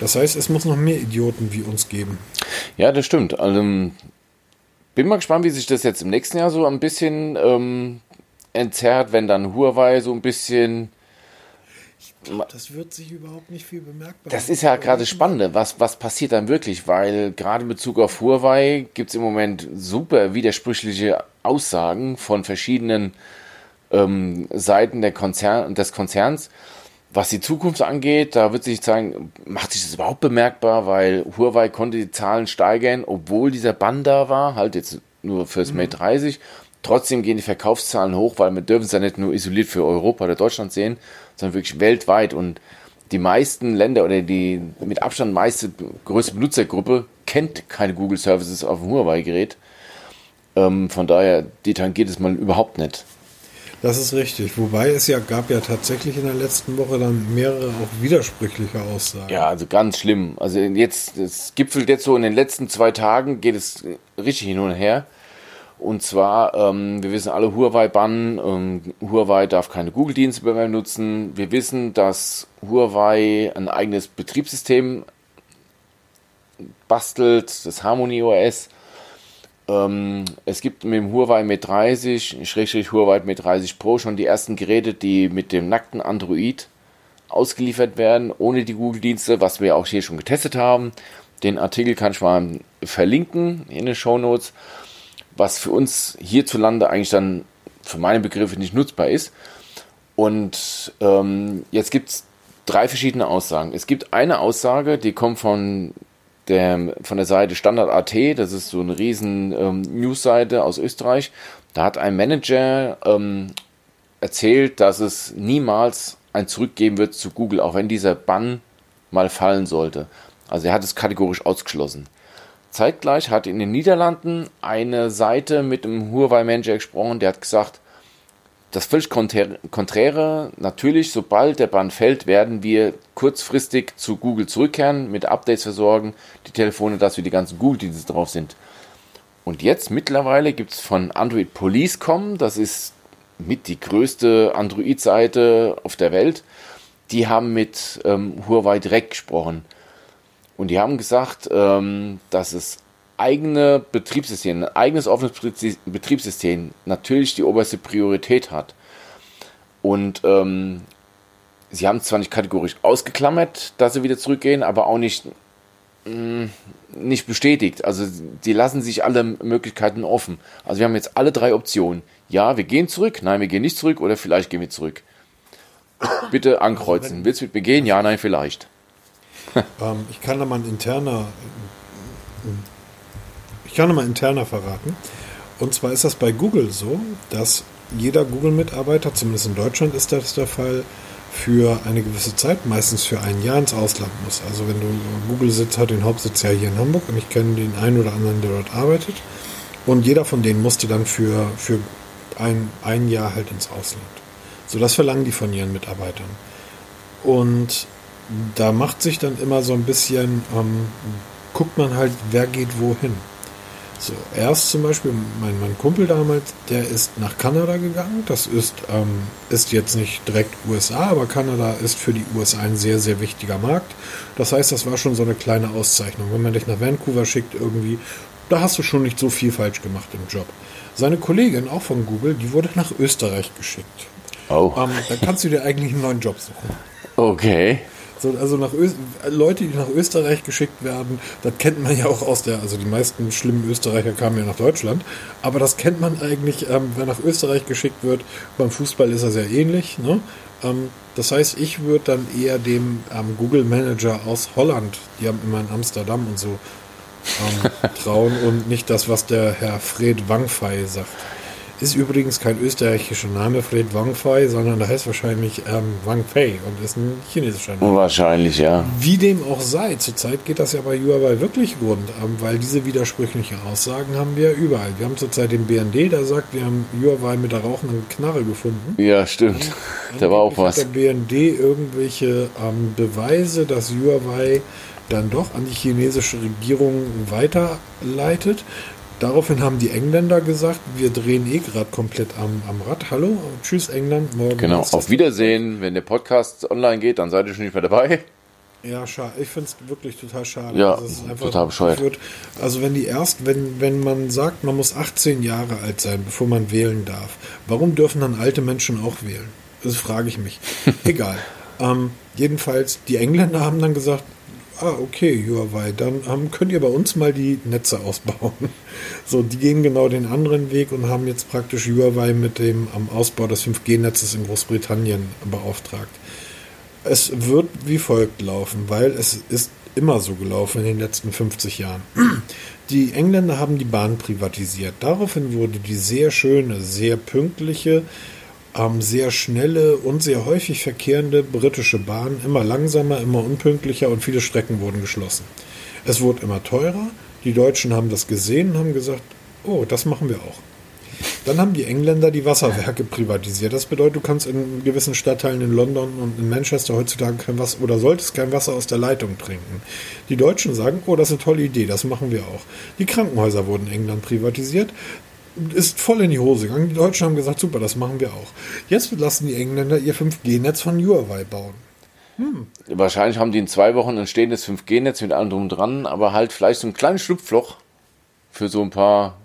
Das heißt, es muss noch mehr Idioten wie uns geben. Ja, das stimmt. Also, bin mal gespannt, wie sich das jetzt im nächsten Jahr so ein bisschen ähm, entzerrt, wenn dann Huawei so ein bisschen. Das wird sich überhaupt nicht viel bemerkbar. Das ist ja gerade das Spannende, was, was passiert dann wirklich, weil gerade in Bezug auf Huawei gibt es im Moment super widersprüchliche Aussagen von verschiedenen ähm, Seiten der Konzern, des Konzerns. Was die Zukunft angeht, da wird sich zeigen, macht sich das überhaupt bemerkbar, weil Huawei konnte die Zahlen steigern, obwohl dieser Bann da war, halt jetzt nur fürs Mate 30. Trotzdem gehen die Verkaufszahlen hoch, weil wir dürfen es ja nicht nur isoliert für Europa oder Deutschland sehen, sondern wirklich weltweit. Und die meisten Länder oder die mit Abstand meiste größte Benutzergruppe kennt keine Google Services auf dem Huawei-Gerät. Ähm, von daher, die tangiert es mal überhaupt nicht. Das ist richtig. Wobei es ja gab ja tatsächlich in der letzten Woche dann mehrere auch widersprüchliche Aussagen. Ja, also ganz schlimm. Also jetzt, es gipfelt jetzt so in den letzten zwei Tagen, geht es richtig hin und her. Und zwar, ähm, wir wissen alle Huawei bannen, ähm, Huawei darf keine Google-Dienste mehr nutzen. Wir wissen, dass Huawei ein eigenes Betriebssystem bastelt, das Harmony OS. Ähm, es gibt mit dem Huawei Mate 30, Schrägstrich Huawei Mate 30 Pro schon die ersten Geräte, die mit dem nackten Android ausgeliefert werden, ohne die Google-Dienste, was wir auch hier schon getestet haben. Den Artikel kann ich mal verlinken in den Show Notes, was für uns hierzulande eigentlich dann für meine Begriffe nicht nutzbar ist. Und ähm, jetzt gibt es drei verschiedene Aussagen. Es gibt eine Aussage, die kommt von der, von der Seite Standard.at, das ist so eine riesen ähm, News-Seite aus Österreich. Da hat ein Manager ähm, erzählt, dass es niemals ein Zurück geben wird zu Google, auch wenn dieser Bann mal fallen sollte. Also er hat es kategorisch ausgeschlossen. Zeitgleich hat in den Niederlanden eine Seite mit einem Huawei-Manager gesprochen, der hat gesagt, das völlig Konträre, natürlich, sobald der Bann fällt, werden wir kurzfristig zu Google zurückkehren, mit Updates versorgen, die Telefone, dass wir die ganzen Google-Dienste drauf sind. Und jetzt mittlerweile gibt es von Android Police.com, das ist mit die größte Android-Seite auf der Welt, die haben mit ähm, Huawei direkt gesprochen. Und die haben gesagt, ähm, dass es eigene Betriebssystem, ein eigenes offenes Betriebssystem natürlich die oberste Priorität hat. Und ähm, sie haben zwar nicht kategorisch ausgeklammert, dass sie wieder zurückgehen, aber auch nicht, mh, mm, nicht bestätigt. Also sie lassen sich alle Möglichkeiten offen. Also wir haben jetzt alle drei Optionen. Ja, wir gehen zurück, nein, wir gehen nicht zurück oder vielleicht gehen wir zurück. Bitte ankreuzen. Willst du mit mir gehen? Ja, nein, vielleicht. ähm, ich kann da mal ein interner ich kann nochmal interner verraten. Und zwar ist das bei Google so, dass jeder Google-Mitarbeiter, zumindest in Deutschland ist das der Fall, für eine gewisse Zeit, meistens für ein Jahr ins Ausland muss. Also wenn du Google sitzt, hat den Hauptsitz ja hier in Hamburg und ich kenne den einen oder anderen, der dort arbeitet. Und jeder von denen musste dann für, für ein, ein Jahr halt ins Ausland. So, das verlangen die von ihren Mitarbeitern. Und da macht sich dann immer so ein bisschen, ähm, guckt man halt, wer geht wohin. So, erst zum Beispiel mein, mein Kumpel damals, der ist nach Kanada gegangen. Das ist, ähm, ist jetzt nicht direkt USA, aber Kanada ist für die USA ein sehr, sehr wichtiger Markt. Das heißt, das war schon so eine kleine Auszeichnung. Wenn man dich nach Vancouver schickt irgendwie, da hast du schon nicht so viel falsch gemacht im Job. Seine Kollegin, auch von Google, die wurde nach Österreich geschickt. Oh. Ähm, da kannst du dir eigentlich einen neuen Job suchen. Okay. So, also nach Ö Leute, die nach Österreich geschickt werden, das kennt man ja auch aus der, also die meisten schlimmen Österreicher kamen ja nach Deutschland, aber das kennt man eigentlich, ähm, wer nach Österreich geschickt wird, beim Fußball ist er sehr ähnlich. Ne? Ähm, das heißt, ich würde dann eher dem ähm, Google Manager aus Holland, die haben immer in Amsterdam und so, ähm, trauen und nicht das, was der Herr Fred Wangfei sagt. Ist übrigens kein österreichischer Name, Fred Wang Fei, sondern der heißt wahrscheinlich ähm, Wang Fei und ist ein chinesischer Name. Wahrscheinlich, ja. Wie dem auch sei, zurzeit geht das ja bei Huawei wirklich rund, ähm, weil diese widersprüchlichen Aussagen haben wir überall. Wir haben zurzeit den BND, der sagt, wir haben Huawei mit der rauchenden Knarre gefunden. Ja, stimmt. da war auch was. Hat der BND irgendwelche ähm, Beweise, dass Huawei dann doch an die chinesische Regierung weiterleitet. Daraufhin haben die Engländer gesagt, wir drehen eh gerade komplett am, am Rad. Hallo, tschüss England, morgen. Genau, auf Wiedersehen. Wenn der Podcast online geht, dann seid ihr schon nicht mehr dabei. Ja, schade. Ich finde es wirklich total schade. Ja, total bescheuert. Wird. Also wenn die erst, wenn, wenn man sagt, man muss 18 Jahre alt sein, bevor man wählen darf, warum dürfen dann alte Menschen auch wählen? Das frage ich mich. Egal. Ähm, jedenfalls, die Engländer haben dann gesagt, ah, okay, Huawei, dann ähm, könnt ihr bei uns mal die Netze ausbauen. So, die gehen genau den anderen Weg und haben jetzt praktisch Huawei mit dem am Ausbau des 5G-Netzes in Großbritannien beauftragt. Es wird wie folgt laufen, weil es ist immer so gelaufen in den letzten 50 Jahren. Die Engländer haben die Bahn privatisiert. Daraufhin wurde die sehr schöne, sehr pünktliche ähm, sehr schnelle und sehr häufig verkehrende britische Bahn, immer langsamer, immer unpünktlicher und viele Strecken wurden geschlossen. Es wurde immer teurer. Die Deutschen haben das gesehen und haben gesagt, oh, das machen wir auch. Dann haben die Engländer die Wasserwerke privatisiert. Das bedeutet, du kannst in gewissen Stadtteilen in London und in Manchester heutzutage kein Wasser oder solltest kein Wasser aus der Leitung trinken. Die Deutschen sagen, oh, das ist eine tolle Idee, das machen wir auch. Die Krankenhäuser wurden in England privatisiert. Ist voll in die Hose gegangen. Die Deutschen haben gesagt, super, das machen wir auch. Jetzt lassen die Engländer ihr 5G-Netz von Huawei bauen. Hm. Wahrscheinlich haben die in zwei Wochen ein stehendes 5G-Netz mit allem drum dran, aber halt vielleicht so ein kleines Schlupfloch für so ein paar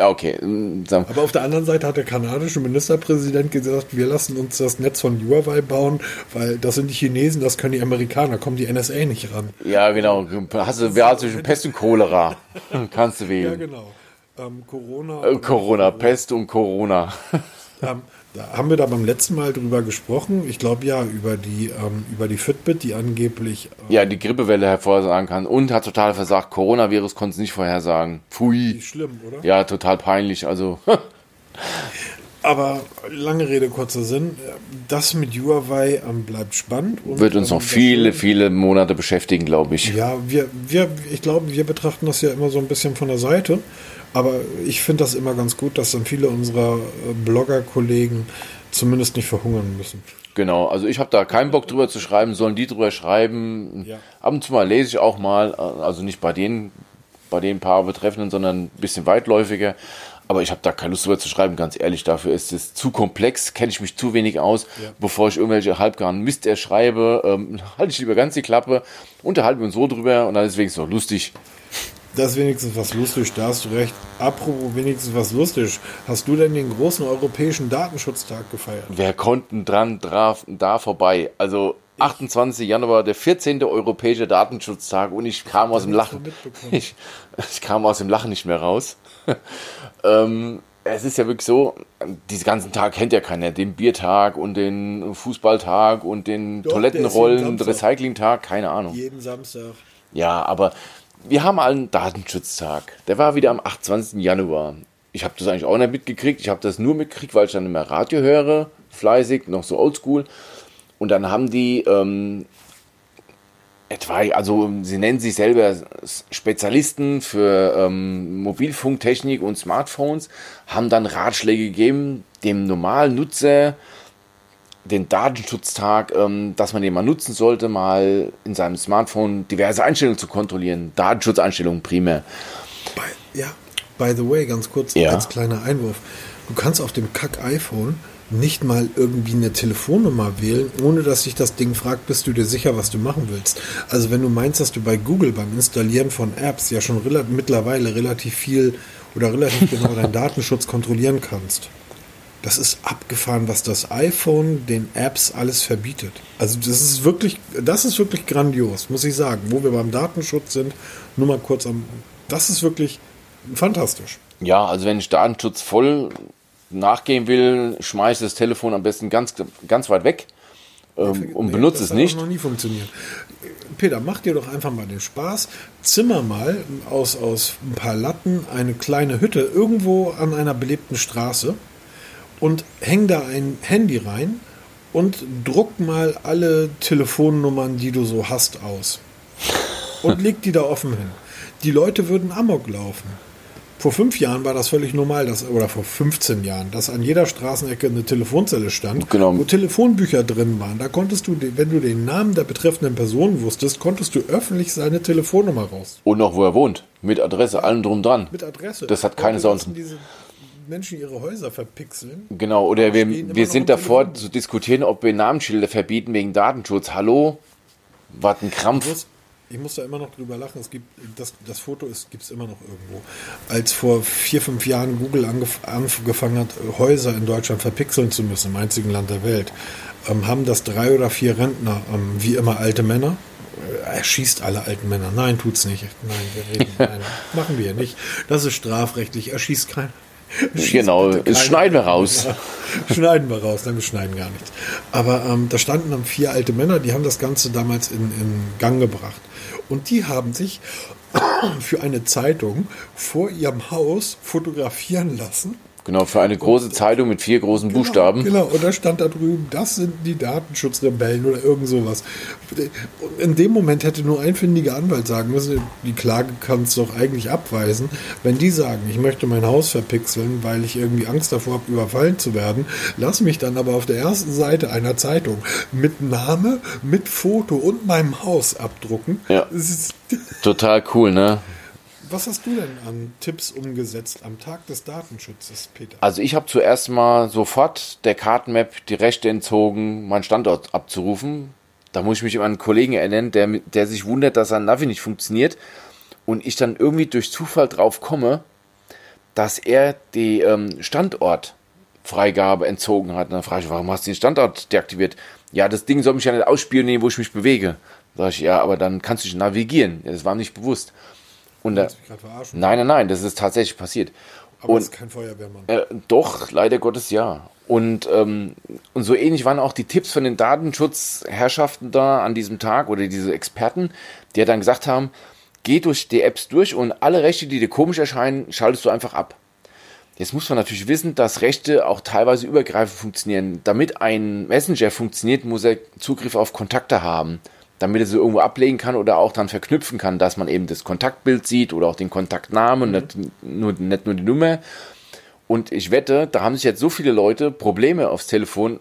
ja, okay. Mm, Aber auf der anderen Seite hat der kanadische Ministerpräsident gesagt, wir lassen uns das Netz von Huawei bauen, weil das sind die Chinesen, das können die Amerikaner, kommen die NSA nicht ran. Ja, genau. Hast du zwischen Pest und Cholera. Kannst du wählen. Ja, genau. Ähm, Corona. Äh, Corona, Pest und Corona. Ähm, da haben wir da beim letzten Mal drüber gesprochen. Ich glaube ja, über die, ähm, über die Fitbit, die angeblich. Äh, ja, die Grippewelle hervorsagen kann. Und hat total versagt. Coronavirus konnte es nicht vorhersagen. Pfui. Schlimm, oder? Ja, total peinlich. Also. Aber lange Rede, kurzer Sinn. Das mit Huawei ähm, bleibt spannend. Und, Wird uns noch viele, viele Monate beschäftigen, glaube ich. Ja, wir, wir, ich glaube, wir betrachten das ja immer so ein bisschen von der Seite. Aber ich finde das immer ganz gut, dass dann viele unserer äh, Blogger-Kollegen zumindest nicht verhungern müssen. Genau, also ich habe da keinen Bock drüber zu schreiben, sollen die drüber schreiben. Ja. Ab und zu mal lese ich auch mal, äh, also nicht bei den, bei den paar Betreffenden, sondern ein bisschen weitläufiger. Aber ich habe da keine Lust drüber zu schreiben, ganz ehrlich. Dafür ist es zu komplex, kenne ich mich zu wenig aus. Ja. Bevor ich irgendwelche halbgaren Mist erschreibe, ähm, halte ich lieber ganz die Klappe, unterhalten wir uns so drüber und dann ist es wenigstens noch lustig. Das ist wenigstens was lustig, da hast du recht. Apropos wenigstens was lustig. Hast du denn den großen europäischen Datenschutztag gefeiert? Wer konnten dran traf, da vorbei? Also 28. Januar, der 14. europäische Datenschutztag und ich kam aus dem Lachen. Ich, ich, kam aus dem Lachen nicht mehr raus. ähm, es ist ja wirklich so, diesen ganzen Tag kennt ja keiner. Den Biertag und den Fußballtag und den Doch, Toilettenrollen, Recyclingtag, keine Ahnung. Jeden Samstag. Ja, aber wir haben einen Datenschutztag. Der war wieder am 28. Januar. Ich habe das eigentlich auch nicht mitgekriegt. Ich habe das nur mitgekriegt, weil ich dann immer Radio höre, fleißig, noch so oldschool. Und dann haben die ähm, etwa, also sie nennen sich selber Spezialisten für ähm, Mobilfunktechnik und Smartphones, haben dann Ratschläge gegeben, dem normalen Nutzer den Datenschutztag, ähm, dass man den mal nutzen sollte, mal in seinem Smartphone diverse Einstellungen zu kontrollieren. Datenschutzeinstellungen primär. By, ja, by the way, ganz kurz ja. als kleiner Einwurf. Du kannst auf dem Kack-iPhone nicht mal irgendwie eine Telefonnummer wählen, ohne dass sich das Ding fragt, bist du dir sicher, was du machen willst. Also wenn du meinst, dass du bei Google beim Installieren von Apps ja schon rel mittlerweile relativ viel oder relativ genau deinen Datenschutz kontrollieren kannst das ist abgefahren, was das iPhone den Apps alles verbietet. Also das ist wirklich, das ist wirklich grandios, muss ich sagen. Wo wir beim Datenschutz sind, nur mal kurz am, das ist wirklich fantastisch. Ja, also wenn ich Datenschutz voll nachgehen will, schmeiße das Telefon am besten ganz, ganz weit weg ähm, und nee, benutze es nicht. Das hat noch nie funktioniert. Peter, mach dir doch einfach mal den Spaß. Zimmer mal aus, aus ein paar Latten eine kleine Hütte irgendwo an einer belebten Straße und häng da ein Handy rein und druck mal alle Telefonnummern, die du so hast, aus. Und leg die da offen hin. Die Leute würden Amok laufen. Vor fünf Jahren war das völlig normal, dass, oder vor 15 Jahren, dass an jeder Straßenecke eine Telefonzelle stand, genau. wo Telefonbücher drin waren. Da konntest du, wenn du den Namen der betreffenden Person wusstest, konntest du öffentlich seine Telefonnummer raus. Und noch, wo er wohnt. Mit Adresse, allem drum dran. Mit Adresse. Das hat keine Sau. Menschen ihre Häuser verpixeln. Genau, oder wir, wir sind davor zu diskutieren, ob wir Namensschilder verbieten wegen Datenschutz. Hallo? Was ein Krampf. Ich muss, ich muss da immer noch drüber lachen. Es gibt, das, das Foto gibt es immer noch irgendwo. Als vor vier, fünf Jahren Google angef angefangen hat, Häuser in Deutschland verpixeln zu müssen, im einzigen Land der Welt, ähm, haben das drei oder vier Rentner, ähm, wie immer alte Männer, äh, er schießt alle alten Männer. Nein, tut's nicht. Nein, wir reden. Nein, machen wir nicht. Das ist strafrechtlich. Er schießt keinen. Genau, das schneiden wir raus. Ja, schneiden wir raus, dann wir schneiden gar nichts. Aber ähm, da standen dann vier alte Männer, die haben das Ganze damals in, in Gang gebracht. Und die haben sich für eine Zeitung vor ihrem Haus fotografieren lassen Genau, für eine große Zeitung mit vier großen Buchstaben. Genau, und da stand da drüben, das sind die Datenschutzrebellen oder irgend sowas. In dem Moment hätte nur ein findiger Anwalt sagen müssen, die Klage kannst du doch eigentlich abweisen. Wenn die sagen, ich möchte mein Haus verpixeln, weil ich irgendwie Angst davor habe, überfallen zu werden, lass mich dann aber auf der ersten Seite einer Zeitung mit Name, mit Foto und meinem Haus abdrucken. Ja. Total cool, ne? Was hast du denn an Tipps umgesetzt am Tag des Datenschutzes, Peter? Also ich habe zuerst mal sofort der Kartenmap die Rechte entzogen, meinen Standort abzurufen. Da muss ich mich an einen Kollegen erinnern, der, der sich wundert, dass sein Navi nicht funktioniert. Und ich dann irgendwie durch Zufall drauf komme, dass er die ähm, Standortfreigabe entzogen hat. Und dann frage ich, warum hast du den Standort deaktiviert? Ja, das Ding soll mich ja nicht ausspionieren, wo ich mich bewege. Sag ich, ja, aber dann kannst du dich navigieren. Ja, das war nicht bewusst. Und da, nein, nein, nein, das ist tatsächlich passiert. Aber und, ist kein Feuerwehrmann. Äh, doch, leider Gottes ja. Und, ähm, und so ähnlich waren auch die Tipps von den Datenschutzherrschaften da an diesem Tag oder diese Experten, die ja dann gesagt haben, geh durch die Apps durch und alle Rechte, die dir komisch erscheinen, schaltest du einfach ab. Jetzt muss man natürlich wissen, dass Rechte auch teilweise übergreifend funktionieren. Damit ein Messenger funktioniert, muss er Zugriff auf Kontakte haben damit er sie irgendwo ablegen kann oder auch dann verknüpfen kann, dass man eben das Kontaktbild sieht oder auch den Kontaktnamen, mhm. nicht, nur, nicht nur die Nummer. Und ich wette, da haben sich jetzt so viele Leute Probleme aufs Telefon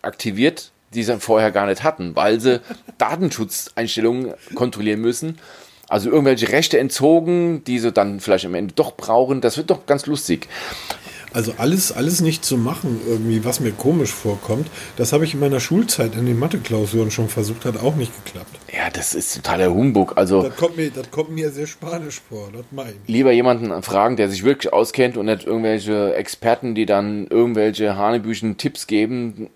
aktiviert, die sie vorher gar nicht hatten, weil sie Datenschutzeinstellungen kontrollieren müssen. Also irgendwelche Rechte entzogen, die sie dann vielleicht am Ende doch brauchen. Das wird doch ganz lustig. Also alles, alles nicht zu machen, irgendwie, was mir komisch vorkommt, das habe ich in meiner Schulzeit in den Mathe-Klausuren schon versucht, hat auch nicht geklappt. Ja, das ist totaler Humbug. Also, das, kommt mir, das kommt mir sehr spanisch vor, das meine ich. Lieber jemanden fragen, der sich wirklich auskennt und nicht irgendwelche Experten, die dann irgendwelche Hanebüchen Tipps geben,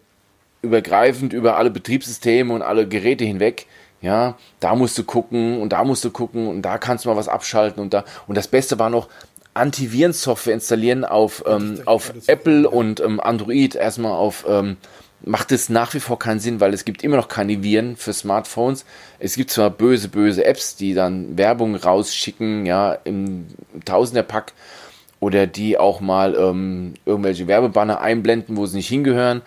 übergreifend über alle Betriebssysteme und alle Geräte hinweg. Ja, da musst du gucken und da musst du gucken und da kannst du mal was abschalten und da. Und das Beste war noch, Antivirensoftware installieren auf, ähm, auf Apple und ähm, Android. Erstmal auf, ähm, macht es nach wie vor keinen Sinn, weil es gibt immer noch keine Viren für Smartphones. Es gibt zwar böse, böse Apps, die dann Werbung rausschicken, ja, im Tausenderpack oder die auch mal ähm, irgendwelche Werbebanner einblenden, wo sie nicht hingehören.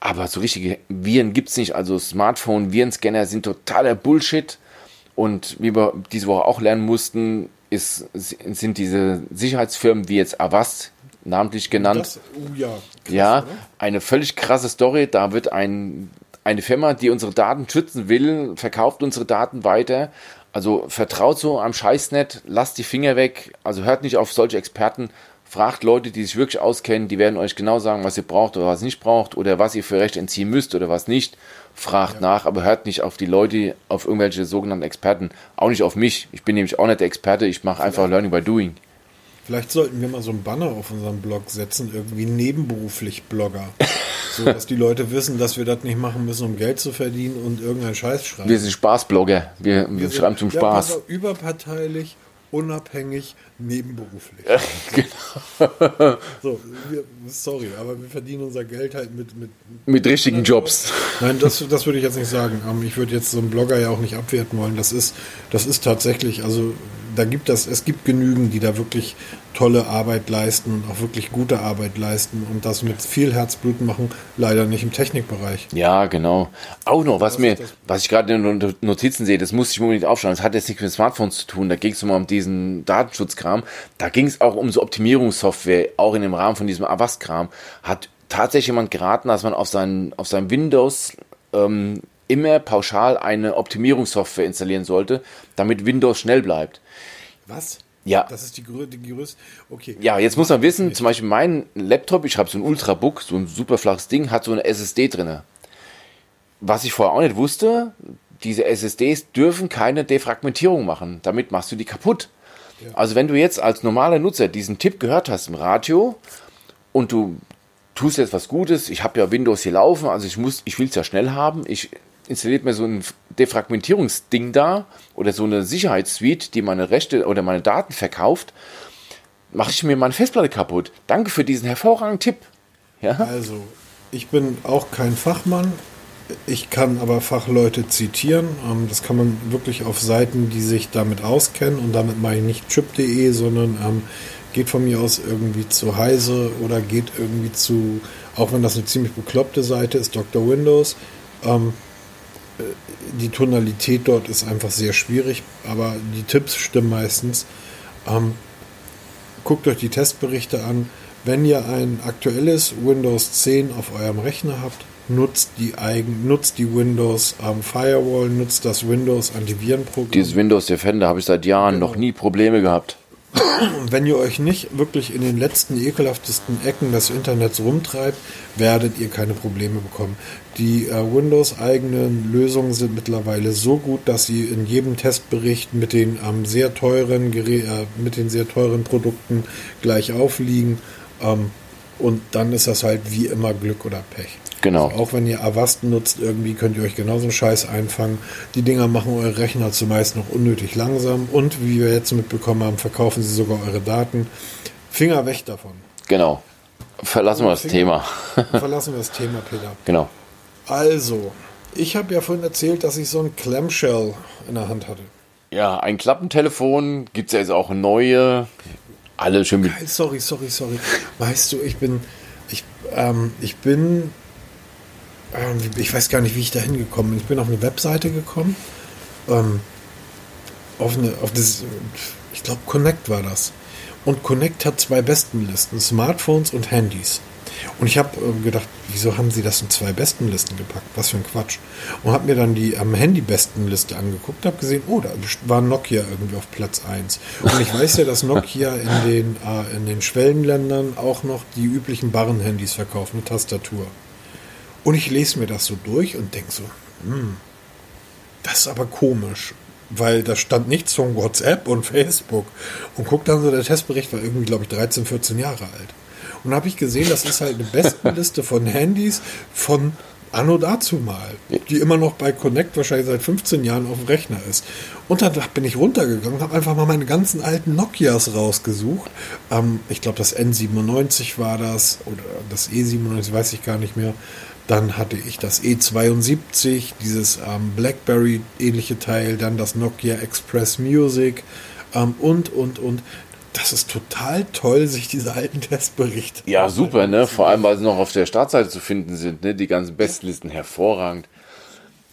Aber so richtige Viren gibt es nicht. Also Smartphone-Virenscanner sind totaler Bullshit. Und wie wir diese Woche auch lernen mussten, ist, sind diese Sicherheitsfirmen wie jetzt Avast namentlich genannt. Das, uh, ja, krass, ja eine völlig krasse Story. Da wird ein, eine Firma, die unsere Daten schützen will, verkauft unsere Daten weiter. Also vertraut so am Scheißnet, lasst die Finger weg. Also hört nicht auf solche Experten. Fragt Leute, die sich wirklich auskennen, die werden euch genau sagen, was ihr braucht oder was ihr nicht braucht oder was ihr für Recht entziehen müsst oder was nicht fragt ja. nach, aber hört nicht auf die Leute, auf irgendwelche sogenannten Experten, auch nicht auf mich. Ich bin nämlich auch nicht der Experte, ich mache einfach Learning by Doing. Vielleicht sollten wir mal so einen Banner auf unserem Blog setzen, irgendwie nebenberuflich Blogger. so dass die Leute wissen, dass wir das nicht machen müssen, um Geld zu verdienen und irgendeinen Scheiß schreiben. Wir sind Spaßblogger. Wir, wir, wir schreiben zum Spaß. Ja, überparteilich, unabhängig, nebenberuflich. genau. so, wir, sorry, aber wir verdienen unser Geld halt mit. Mit, mit richtigen Jobs. Nein, das, das würde ich jetzt nicht sagen. Ähm, ich würde jetzt so einen Blogger ja auch nicht abwerten wollen. Das ist, das ist tatsächlich, also da gibt es, es gibt genügend, die da wirklich tolle Arbeit leisten und auch wirklich gute Arbeit leisten und das mit viel Herzblut machen, leider nicht im Technikbereich. Ja, genau. Auch noch, was mir, was ich gerade in den Notizen sehe, das musste ich mir unbedingt aufschauen, das hat jetzt nichts mit Smartphones zu tun, da ging es immer um diesen Datenschutzkram, da ging es auch um so Optimierungssoftware, auch in dem Rahmen von diesem Avast-Kram, hat tatsächlich jemand geraten, dass man auf seinen, auf seinem Windows ähm, immer pauschal eine Optimierungssoftware installieren sollte, damit Windows schnell bleibt. Was? Ja. Das ist die, größte. Okay. Ja, jetzt muss man wissen, zum Beispiel mein Laptop, ich habe so ein Ultrabook, so ein super flaches Ding, hat so eine SSD drin. Was ich vorher auch nicht wusste, diese SSDs dürfen keine Defragmentierung machen. Damit machst du die kaputt. Ja. Also wenn du jetzt als normaler Nutzer diesen Tipp gehört hast im Radio und du tust jetzt was Gutes, ich habe ja Windows hier laufen, also ich muss, ich will es ja schnell haben, ich installiert mir so ein Defragmentierungsding da oder so eine Sicherheitssuite, die meine Rechte oder meine Daten verkauft, mache ich mir meine Festplatte kaputt. Danke für diesen hervorragenden Tipp. Ja? Also, ich bin auch kein Fachmann. Ich kann aber Fachleute zitieren. Ähm, das kann man wirklich auf Seiten, die sich damit auskennen. Und damit meine ich nicht chip.de, sondern ähm, geht von mir aus irgendwie zu Heise oder geht irgendwie zu, auch wenn das eine ziemlich bekloppte Seite ist, Dr. Windows. Ähm, äh, die Tonalität dort ist einfach sehr schwierig, aber die Tipps stimmen meistens. Ähm, guckt euch die Testberichte an. Wenn ihr ein aktuelles Windows 10 auf eurem Rechner habt, nutzt die eigen, nutzt die Windows ähm, Firewall, nutzt das Windows Antivirenprogramm. Dieses Windows Defender habe ich seit Jahren genau. noch nie Probleme gehabt. Wenn ihr euch nicht wirklich in den letzten ekelhaftesten Ecken des Internets rumtreibt, werdet ihr keine Probleme bekommen. Die äh, Windows-eigenen Lösungen sind mittlerweile so gut, dass sie in jedem Testbericht mit den ähm, sehr teuren äh, mit den sehr teuren Produkten gleich aufliegen. Ähm, und dann ist das halt wie immer Glück oder Pech. Genau. Also auch wenn ihr Avast nutzt, irgendwie könnt ihr euch genauso einen Scheiß einfangen. Die Dinger machen eure Rechner zumeist noch unnötig langsam und wie wir jetzt mitbekommen haben, verkaufen sie sogar eure Daten. Finger weg davon. Genau. Verlassen wir das Finger, Thema. verlassen wir das Thema, Peter. Genau. Also, ich habe ja vorhin erzählt, dass ich so ein Clamshell in der Hand hatte. Ja, ein Klappentelefon gibt es ja jetzt auch neue. Alle schön. Sorry, sorry, sorry. Weißt du, ich bin, ich, ähm, ich bin ich weiß gar nicht, wie ich da hingekommen bin. Ich bin auf eine Webseite gekommen. Ähm, auf eine, auf das, ich glaube, Connect war das. Und Connect hat zwei Bestenlisten, Smartphones und Handys. Und ich habe äh, gedacht, wieso haben sie das in zwei Bestenlisten gepackt? Was für ein Quatsch. Und habe mir dann die am Handy-Bestenliste angeguckt, habe gesehen, oh, da war Nokia irgendwie auf Platz 1. Und ich weiß ja, dass Nokia in den, äh, in den Schwellenländern auch noch die üblichen Barren-Handys verkauft mit Tastatur. Und ich lese mir das so durch und denke so, hm, das ist aber komisch, weil da stand nichts von WhatsApp und Facebook. Und guck dann so, der Testbericht war irgendwie, glaube ich, 13, 14 Jahre alt. Und habe ich gesehen, das ist halt eine Bestenliste von Handys von Anno dazu mal, die immer noch bei Connect wahrscheinlich seit 15 Jahren auf dem Rechner ist. Und dann bin ich runtergegangen, habe einfach mal meine ganzen alten Nokias rausgesucht. Ähm, ich glaube, das N97 war das oder das E97, weiß ich gar nicht mehr. Dann hatte ich das E72, dieses ähm, BlackBerry-ähnliche Teil, dann das Nokia Express Music ähm, und, und, und. Das ist total toll, sich diese alten Testberichte. Ja, super, ne? Vor allem, weil sie noch auf der Startseite zu finden sind, ne? Die ganzen Bestlisten hervorragend.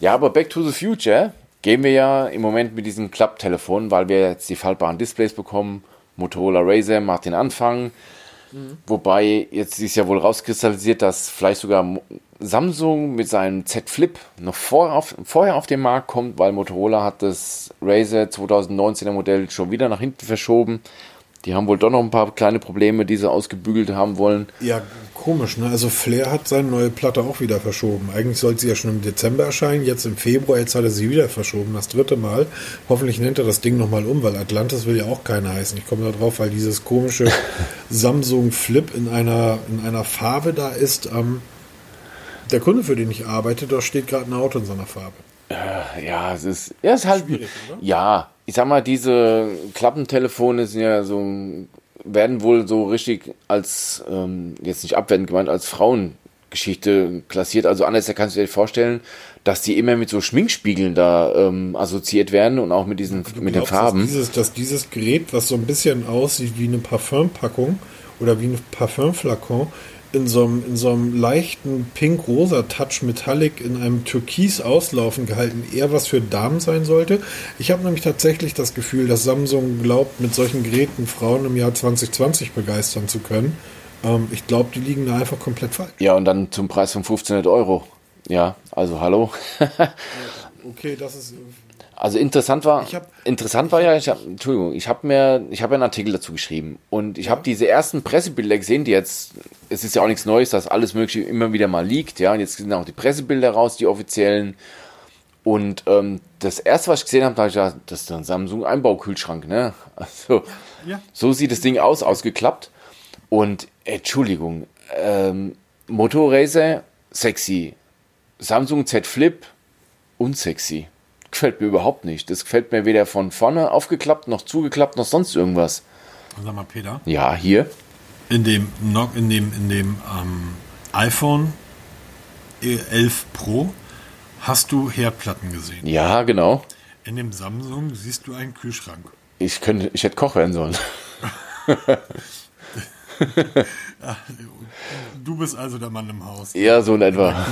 Ja, aber Back to the Future gehen wir ja im Moment mit diesem Klapptelefon, weil wir jetzt die faltbaren Displays bekommen. Motorola Razer macht den Anfang. Mhm. Wobei jetzt ist ja wohl rauskristallisiert, dass vielleicht sogar Samsung mit seinem Z Flip noch vor auf, vorher auf den Markt kommt, weil Motorola hat das Razer 2019er Modell schon wieder nach hinten verschoben. Die haben wohl doch noch ein paar kleine Probleme, die sie ausgebügelt haben wollen. Ja, komisch, ne? Also Flair hat seine neue Platte auch wieder verschoben. Eigentlich sollte sie ja schon im Dezember erscheinen, jetzt im Februar, jetzt hat er sie wieder verschoben, das dritte Mal. Hoffentlich nennt er das Ding nochmal um, weil Atlantis will ja auch keiner heißen. Ich komme da drauf, weil dieses komische Samsung Flip in einer, in einer Farbe da ist. Ähm, der Kunde, für den ich arbeite, da steht gerade ein Auto in seiner Farbe. Äh, ja, es ist, ja, es ist halt, Schwierig, oder? ja, ich sag mal, diese Klappentelefone sind ja so, werden wohl so richtig als, ähm, jetzt nicht abwendend gemeint, als Frauengeschichte klassiert. Also anders kannst du dir vorstellen, dass die immer mit so Schminkspiegeln da ähm, assoziiert werden und auch mit diesen, du mit glaubst, den Farben. Dass dieses, dass dieses Gerät, was so ein bisschen aussieht wie eine Parfümpackung oder wie ein Parfümflakon, in so einem, in so einem leichten pink-rosa-Touch Metallic in einem Türkis auslaufen gehalten eher was für Damen sein sollte. Ich habe nämlich tatsächlich das Gefühl, dass Samsung glaubt, mit solchen Geräten Frauen im Jahr 2020 begeistern zu können. Ähm, ich glaube, die liegen da einfach komplett falsch. Ja, und dann zum Preis von 1500 Euro. Ja, also hallo. okay, das ist also interessant war, interessant war ja, ich hab, Entschuldigung, ich habe mir, ich habe einen Artikel dazu geschrieben und ich ja. habe diese ersten Pressebilder gesehen, die jetzt, es ist ja auch nichts Neues, dass alles Mögliche immer wieder mal liegt, ja, und jetzt sind auch die Pressebilder raus, die offiziellen. Und ähm, das erste, was ich gesehen habe, da ich gedacht, das ist ein Samsung Einbaukühlschrank, ne? Also ja. so sieht das Ding aus, ausgeklappt. Und Entschuldigung, ähm, Motorracer sexy, Samsung Z Flip unsexy gefällt mir überhaupt nicht. Das gefällt mir weder von vorne aufgeklappt, noch zugeklappt, noch sonst irgendwas. Sag mal, Peter. Ja, hier. In dem, in dem, in dem ähm, iPhone 11 Pro Hast du Herdplatten gesehen? Ja, genau. In dem Samsung siehst du einen Kühlschrank. Ich könnte, ich hätte Koch werden sollen. Du bist also der Mann im Haus. Ja, so in etwa.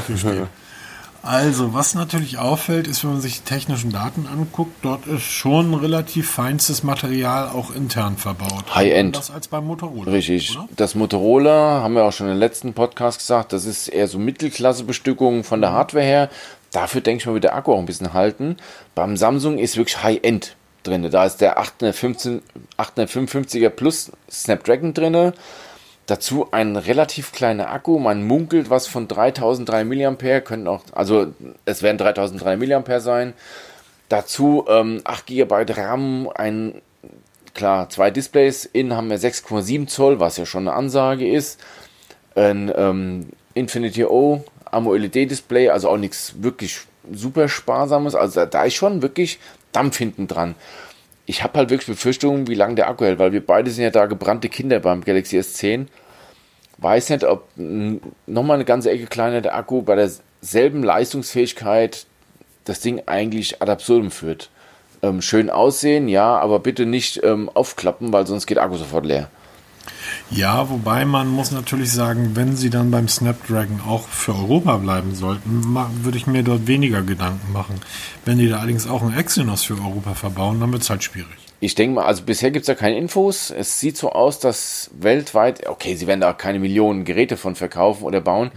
Also, was natürlich auffällt, ist, wenn man sich die technischen Daten anguckt, dort ist schon relativ feinstes Material auch intern verbaut. High-End. Das als beim Motorola. Richtig. Oder? Das Motorola, haben wir auch schon im letzten Podcast gesagt, das ist eher so Mittelklasse-Bestückung von der Hardware her. Dafür denke ich mal, wird der Akku auch ein bisschen halten. Beim Samsung ist wirklich High-End drin. Da ist der 815, 855er Plus Snapdragon drin. Dazu ein relativ kleiner Akku. Man munkelt was von 3003 mAh. Könnten auch, also es werden 3003 mAh sein. Dazu ähm, 8 GB RAM, ein klar, zwei Displays. Innen haben wir 6,7 Zoll, was ja schon eine Ansage ist. Ein ähm, Infinity O AMOLED-Display, also auch nichts wirklich super Sparsames. Also da ist schon wirklich Dampf hinten dran. Ich habe halt wirklich Befürchtungen, wie lange der Akku hält, weil wir beide sind ja da gebrannte Kinder beim Galaxy S10. Weiß nicht, ob nochmal eine ganze Ecke kleiner der Akku bei derselben Leistungsfähigkeit das Ding eigentlich ad absurdum führt. Ähm, schön aussehen, ja, aber bitte nicht ähm, aufklappen, weil sonst geht Akku sofort leer. Ja, wobei man muss natürlich sagen, wenn sie dann beim Snapdragon auch für Europa bleiben sollten, würde ich mir dort weniger Gedanken machen. Wenn die da allerdings auch ein Exynos für Europa verbauen, dann wird es halt schwierig. Ich denke mal, also bisher gibt es da keine Infos. Es sieht so aus, dass weltweit, okay, sie werden da keine Millionen Geräte von verkaufen oder bauen.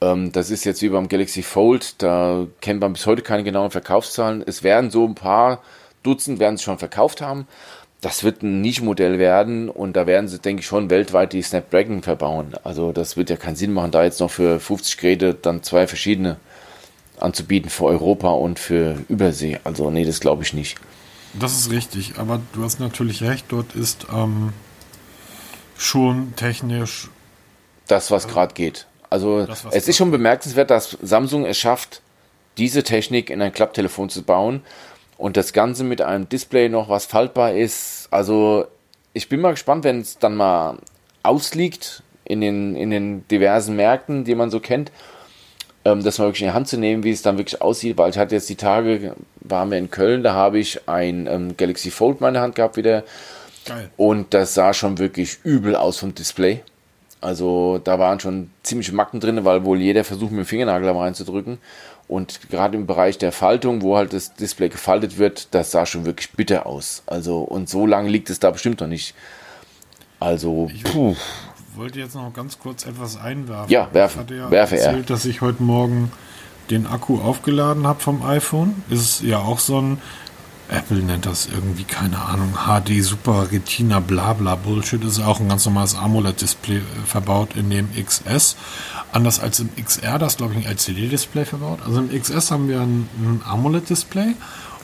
Ähm, das ist jetzt wie beim Galaxy Fold, da kennt man bis heute keine genauen Verkaufszahlen. Es werden so ein paar Dutzend werden sie schon verkauft haben. Das wird ein Nischenmodell werden und da werden sie, denke ich, schon weltweit die Snapdragon verbauen. Also das wird ja keinen Sinn machen, da jetzt noch für 50 Geräte dann zwei verschiedene anzubieten für Europa und für Übersee. Also nee, das glaube ich nicht. Das ist richtig, aber du hast natürlich recht, dort ist ähm, schon technisch das, was gerade geht. Also Das, es ist schon bemerkenswert, dass Samsung es schafft, diese Technik in ein Klapptelefon zu bauen und das Ganze mit einem Display noch, was faltbar ist. Also ich bin mal gespannt, wenn es dann mal ausliegt in den, in den diversen Märkten, die man so kennt, ähm, das mal wirklich in die Hand zu nehmen, wie es dann wirklich aussieht, weil ich hatte jetzt die Tage, waren wir in Köln, da habe ich ein ähm, Galaxy Fold in meiner Hand gehabt wieder geil. und das sah schon wirklich übel aus vom Display. Also da waren schon ziemliche Macken drin, weil wohl jeder versucht, mit dem Fingernagel reinzudrücken. Und gerade im Bereich der Faltung, wo halt das Display gefaltet wird, das sah schon wirklich bitter aus. Also, und so lange liegt es da bestimmt noch nicht. Also, puh. Ich wollte jetzt noch ganz kurz etwas einwerfen. Ja, werfen. Ich hatte ja Werfe er. erzählt, dass ich heute Morgen den Akku aufgeladen habe vom iPhone. Ist ja auch so ein, Apple nennt das irgendwie, keine Ahnung, HD Super Retina Blabla Bullshit. Ist auch ein ganz normales AMOLED-Display äh, verbaut in dem XS. Anders als im XR, das glaube ich ein LCD-Display verbaut. Also im XS haben wir ein, ein AMOLED-Display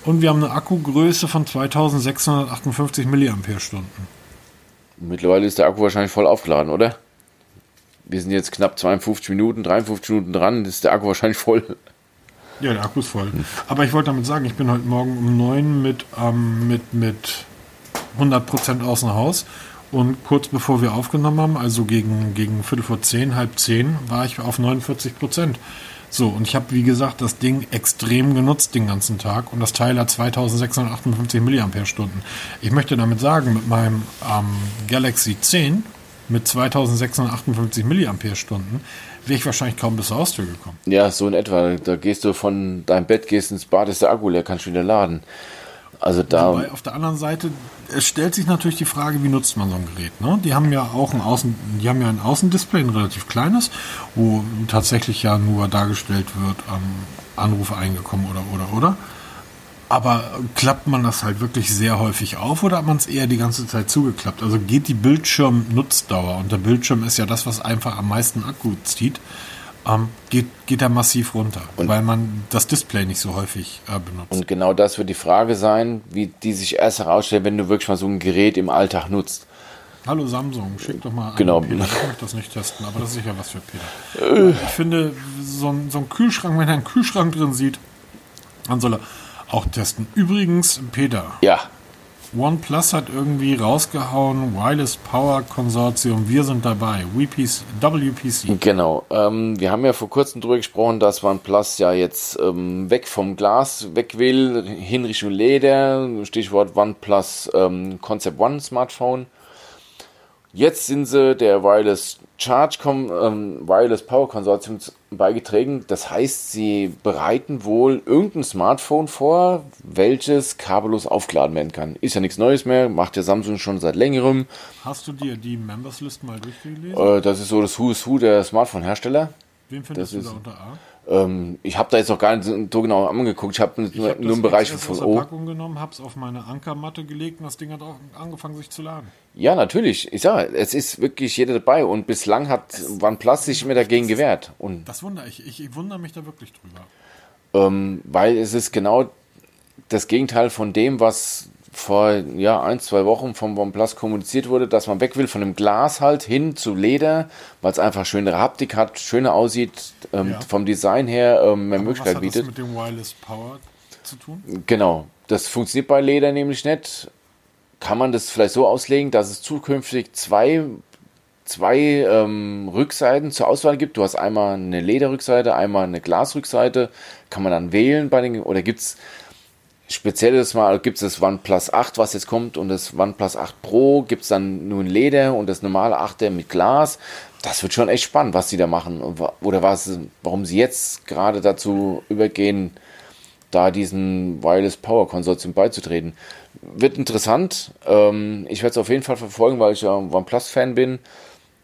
und wir haben eine Akkugröße von 2658 mAh. Mittlerweile ist der Akku wahrscheinlich voll aufgeladen, oder? Wir sind jetzt knapp 52 Minuten, 53 Minuten dran, ist der Akku wahrscheinlich voll. Ja, der Akku ist voll. Aber ich wollte damit sagen, ich bin heute Morgen um 9 mit, ähm, mit, mit 100% außer Haus. Und kurz bevor wir aufgenommen haben, also gegen, gegen Viertel vor 10, halb 10, war ich auf 49%. So, und ich habe, wie gesagt, das Ding extrem genutzt den ganzen Tag. Und das Teil hat 2658 mAh. Ich möchte damit sagen, mit meinem ähm, Galaxy 10 mit 2658 mAh wäre ich wahrscheinlich kaum bis zur Haustür gekommen. Ja, so in etwa. Da gehst du von deinem Bett, gehst ins Bad, ist der Akku leer, kannst du wieder laden. Also da. Wobei auf der anderen Seite, es stellt sich natürlich die Frage, wie nutzt man so ein Gerät? Ne? Die haben ja auch ein Außen, die haben ja ein Außendisplay, ein relativ kleines, wo tatsächlich ja nur dargestellt wird, ähm, Anrufe eingekommen oder oder oder. Aber klappt man das halt wirklich sehr häufig auf oder hat man es eher die ganze Zeit zugeklappt? Also geht die Bildschirmnutzdauer und der Bildschirm ist ja das, was einfach am meisten Akku zieht, ähm, geht, geht er massiv runter, weil man das Display nicht so häufig äh, benutzt. Und genau das wird die Frage sein, wie die sich erst herausstellt, wenn du wirklich mal so ein Gerät im Alltag nutzt. Hallo Samsung, schick doch mal an Genau. Peter. Ich möchte das nicht testen, aber das ist sicher was für Peter. Ich finde, so ein, so ein Kühlschrank, wenn er einen Kühlschrank drin sieht, dann soll er auch testen. Übrigens, Peter, Ja, OnePlus hat irgendwie rausgehauen, Wireless Power Konsortium, wir sind dabei, WPC. WPC. Genau. Ähm, wir haben ja vor kurzem darüber gesprochen, dass OnePlus ja jetzt ähm, weg vom Glas weg will, hin Richtung Leder. Stichwort OnePlus ähm, Concept One Smartphone. Jetzt sind sie der Wireless Charge ähm, Wireless Power Konsortium beigetragen. Das heißt, sie bereiten wohl irgendein Smartphone vor, welches kabellos aufgeladen werden kann. Ist ja nichts Neues mehr, macht ja Samsung schon seit längerem. Hast du dir die Members List mal durchgelesen? Äh, das ist so das Who is Who der Smartphone-Hersteller. Wen findest das du da unter A? Ähm, ich habe da jetzt noch gar nicht so genau angeguckt. Ich habe nur, hab nur im Bereich von O. Packung genommen, habe es auf meine Ankermatte gelegt und das Ding hat auch angefangen sich zu laden. Ja, natürlich. Ich sage, es ist wirklich jeder dabei und bislang hat es, OnePlus sich immer dagegen gewehrt. Und das wundere ich. ich. Ich wundere mich da wirklich drüber. Ähm, weil es ist genau das Gegenteil von dem, was vor ja, ein, zwei Wochen vom OnePlus kommuniziert wurde, dass man weg will von dem Glas halt hin zu Leder, weil es einfach schönere Haptik hat, schöner aussieht, ähm, ja. vom Design her ähm, mehr Aber Möglichkeit bietet. Was hat das mit dem Wireless Power zu tun? Genau, das funktioniert bei Leder nämlich nicht. Kann man das vielleicht so auslegen, dass es zukünftig zwei, zwei ähm, Rückseiten zur Auswahl gibt? Du hast einmal eine Lederrückseite, einmal eine Glasrückseite. Kann man dann wählen bei den, oder gibt es spezielles Mal gibt es das OnePlus 8, was jetzt kommt, und das OnePlus 8 Pro gibt es dann nur in Leder und das normale 8er mit Glas. Das wird schon echt spannend, was sie da machen oder was, warum sie jetzt gerade dazu übergehen, da diesen Wireless Power Konsortium beizutreten. Wird interessant. Ähm, ich werde es auf jeden Fall verfolgen, weil ich ja OnePlus-Fan bin,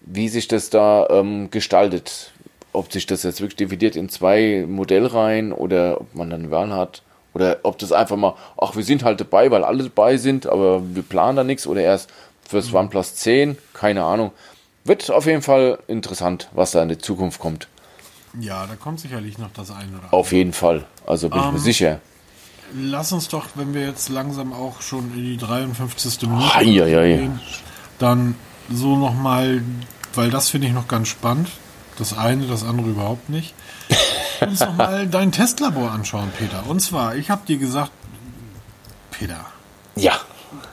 wie sich das da ähm, gestaltet. Ob sich das jetzt wirklich dividiert in zwei Modellreihen oder ob man dann Wahl hat oder ob das einfach mal, ach, wir sind halt dabei, weil alle dabei sind, aber wir planen da nichts oder erst fürs mhm. OnePlus 10, keine Ahnung. Wird auf jeden Fall interessant, was da in der Zukunft kommt. Ja, da kommt sicherlich noch das eine oder andere. Auf jeden Fall, also bin um, ich mir ähm, sicher. Lass uns doch, wenn wir jetzt langsam auch schon in die 53. Minute ja. dann so nochmal, weil das finde ich noch ganz spannend. Das eine, das andere überhaupt nicht uns noch mal dein Testlabor anschauen, Peter. Und zwar, ich habe dir gesagt, Peter. Ja.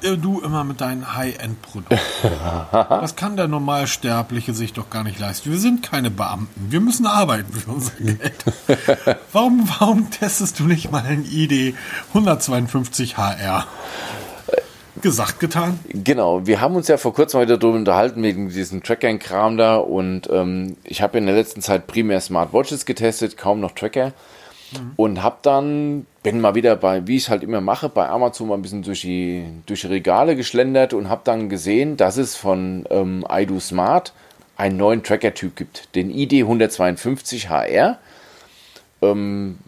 Äh, du immer mit deinen High-End-Produkten. Das kann der Normalsterbliche sich doch gar nicht leisten. Wir sind keine Beamten. Wir müssen arbeiten für unser Geld. Warum, warum testest du nicht mal ein ID 152 HR? Gesagt, getan. Genau, wir haben uns ja vor kurzem heute darüber unterhalten, wegen diesem Tracker-Kram da. Und ähm, ich habe in der letzten Zeit primär Smartwatches getestet, kaum noch Tracker. Mhm. Und habe dann, bin mal wieder bei, wie ich es halt immer mache, bei Amazon mal ein bisschen durch die, durch die Regale geschlendert und habe dann gesehen, dass es von ähm, iDo Smart einen neuen Tracker-Typ gibt, den ID 152 HR. Ähm,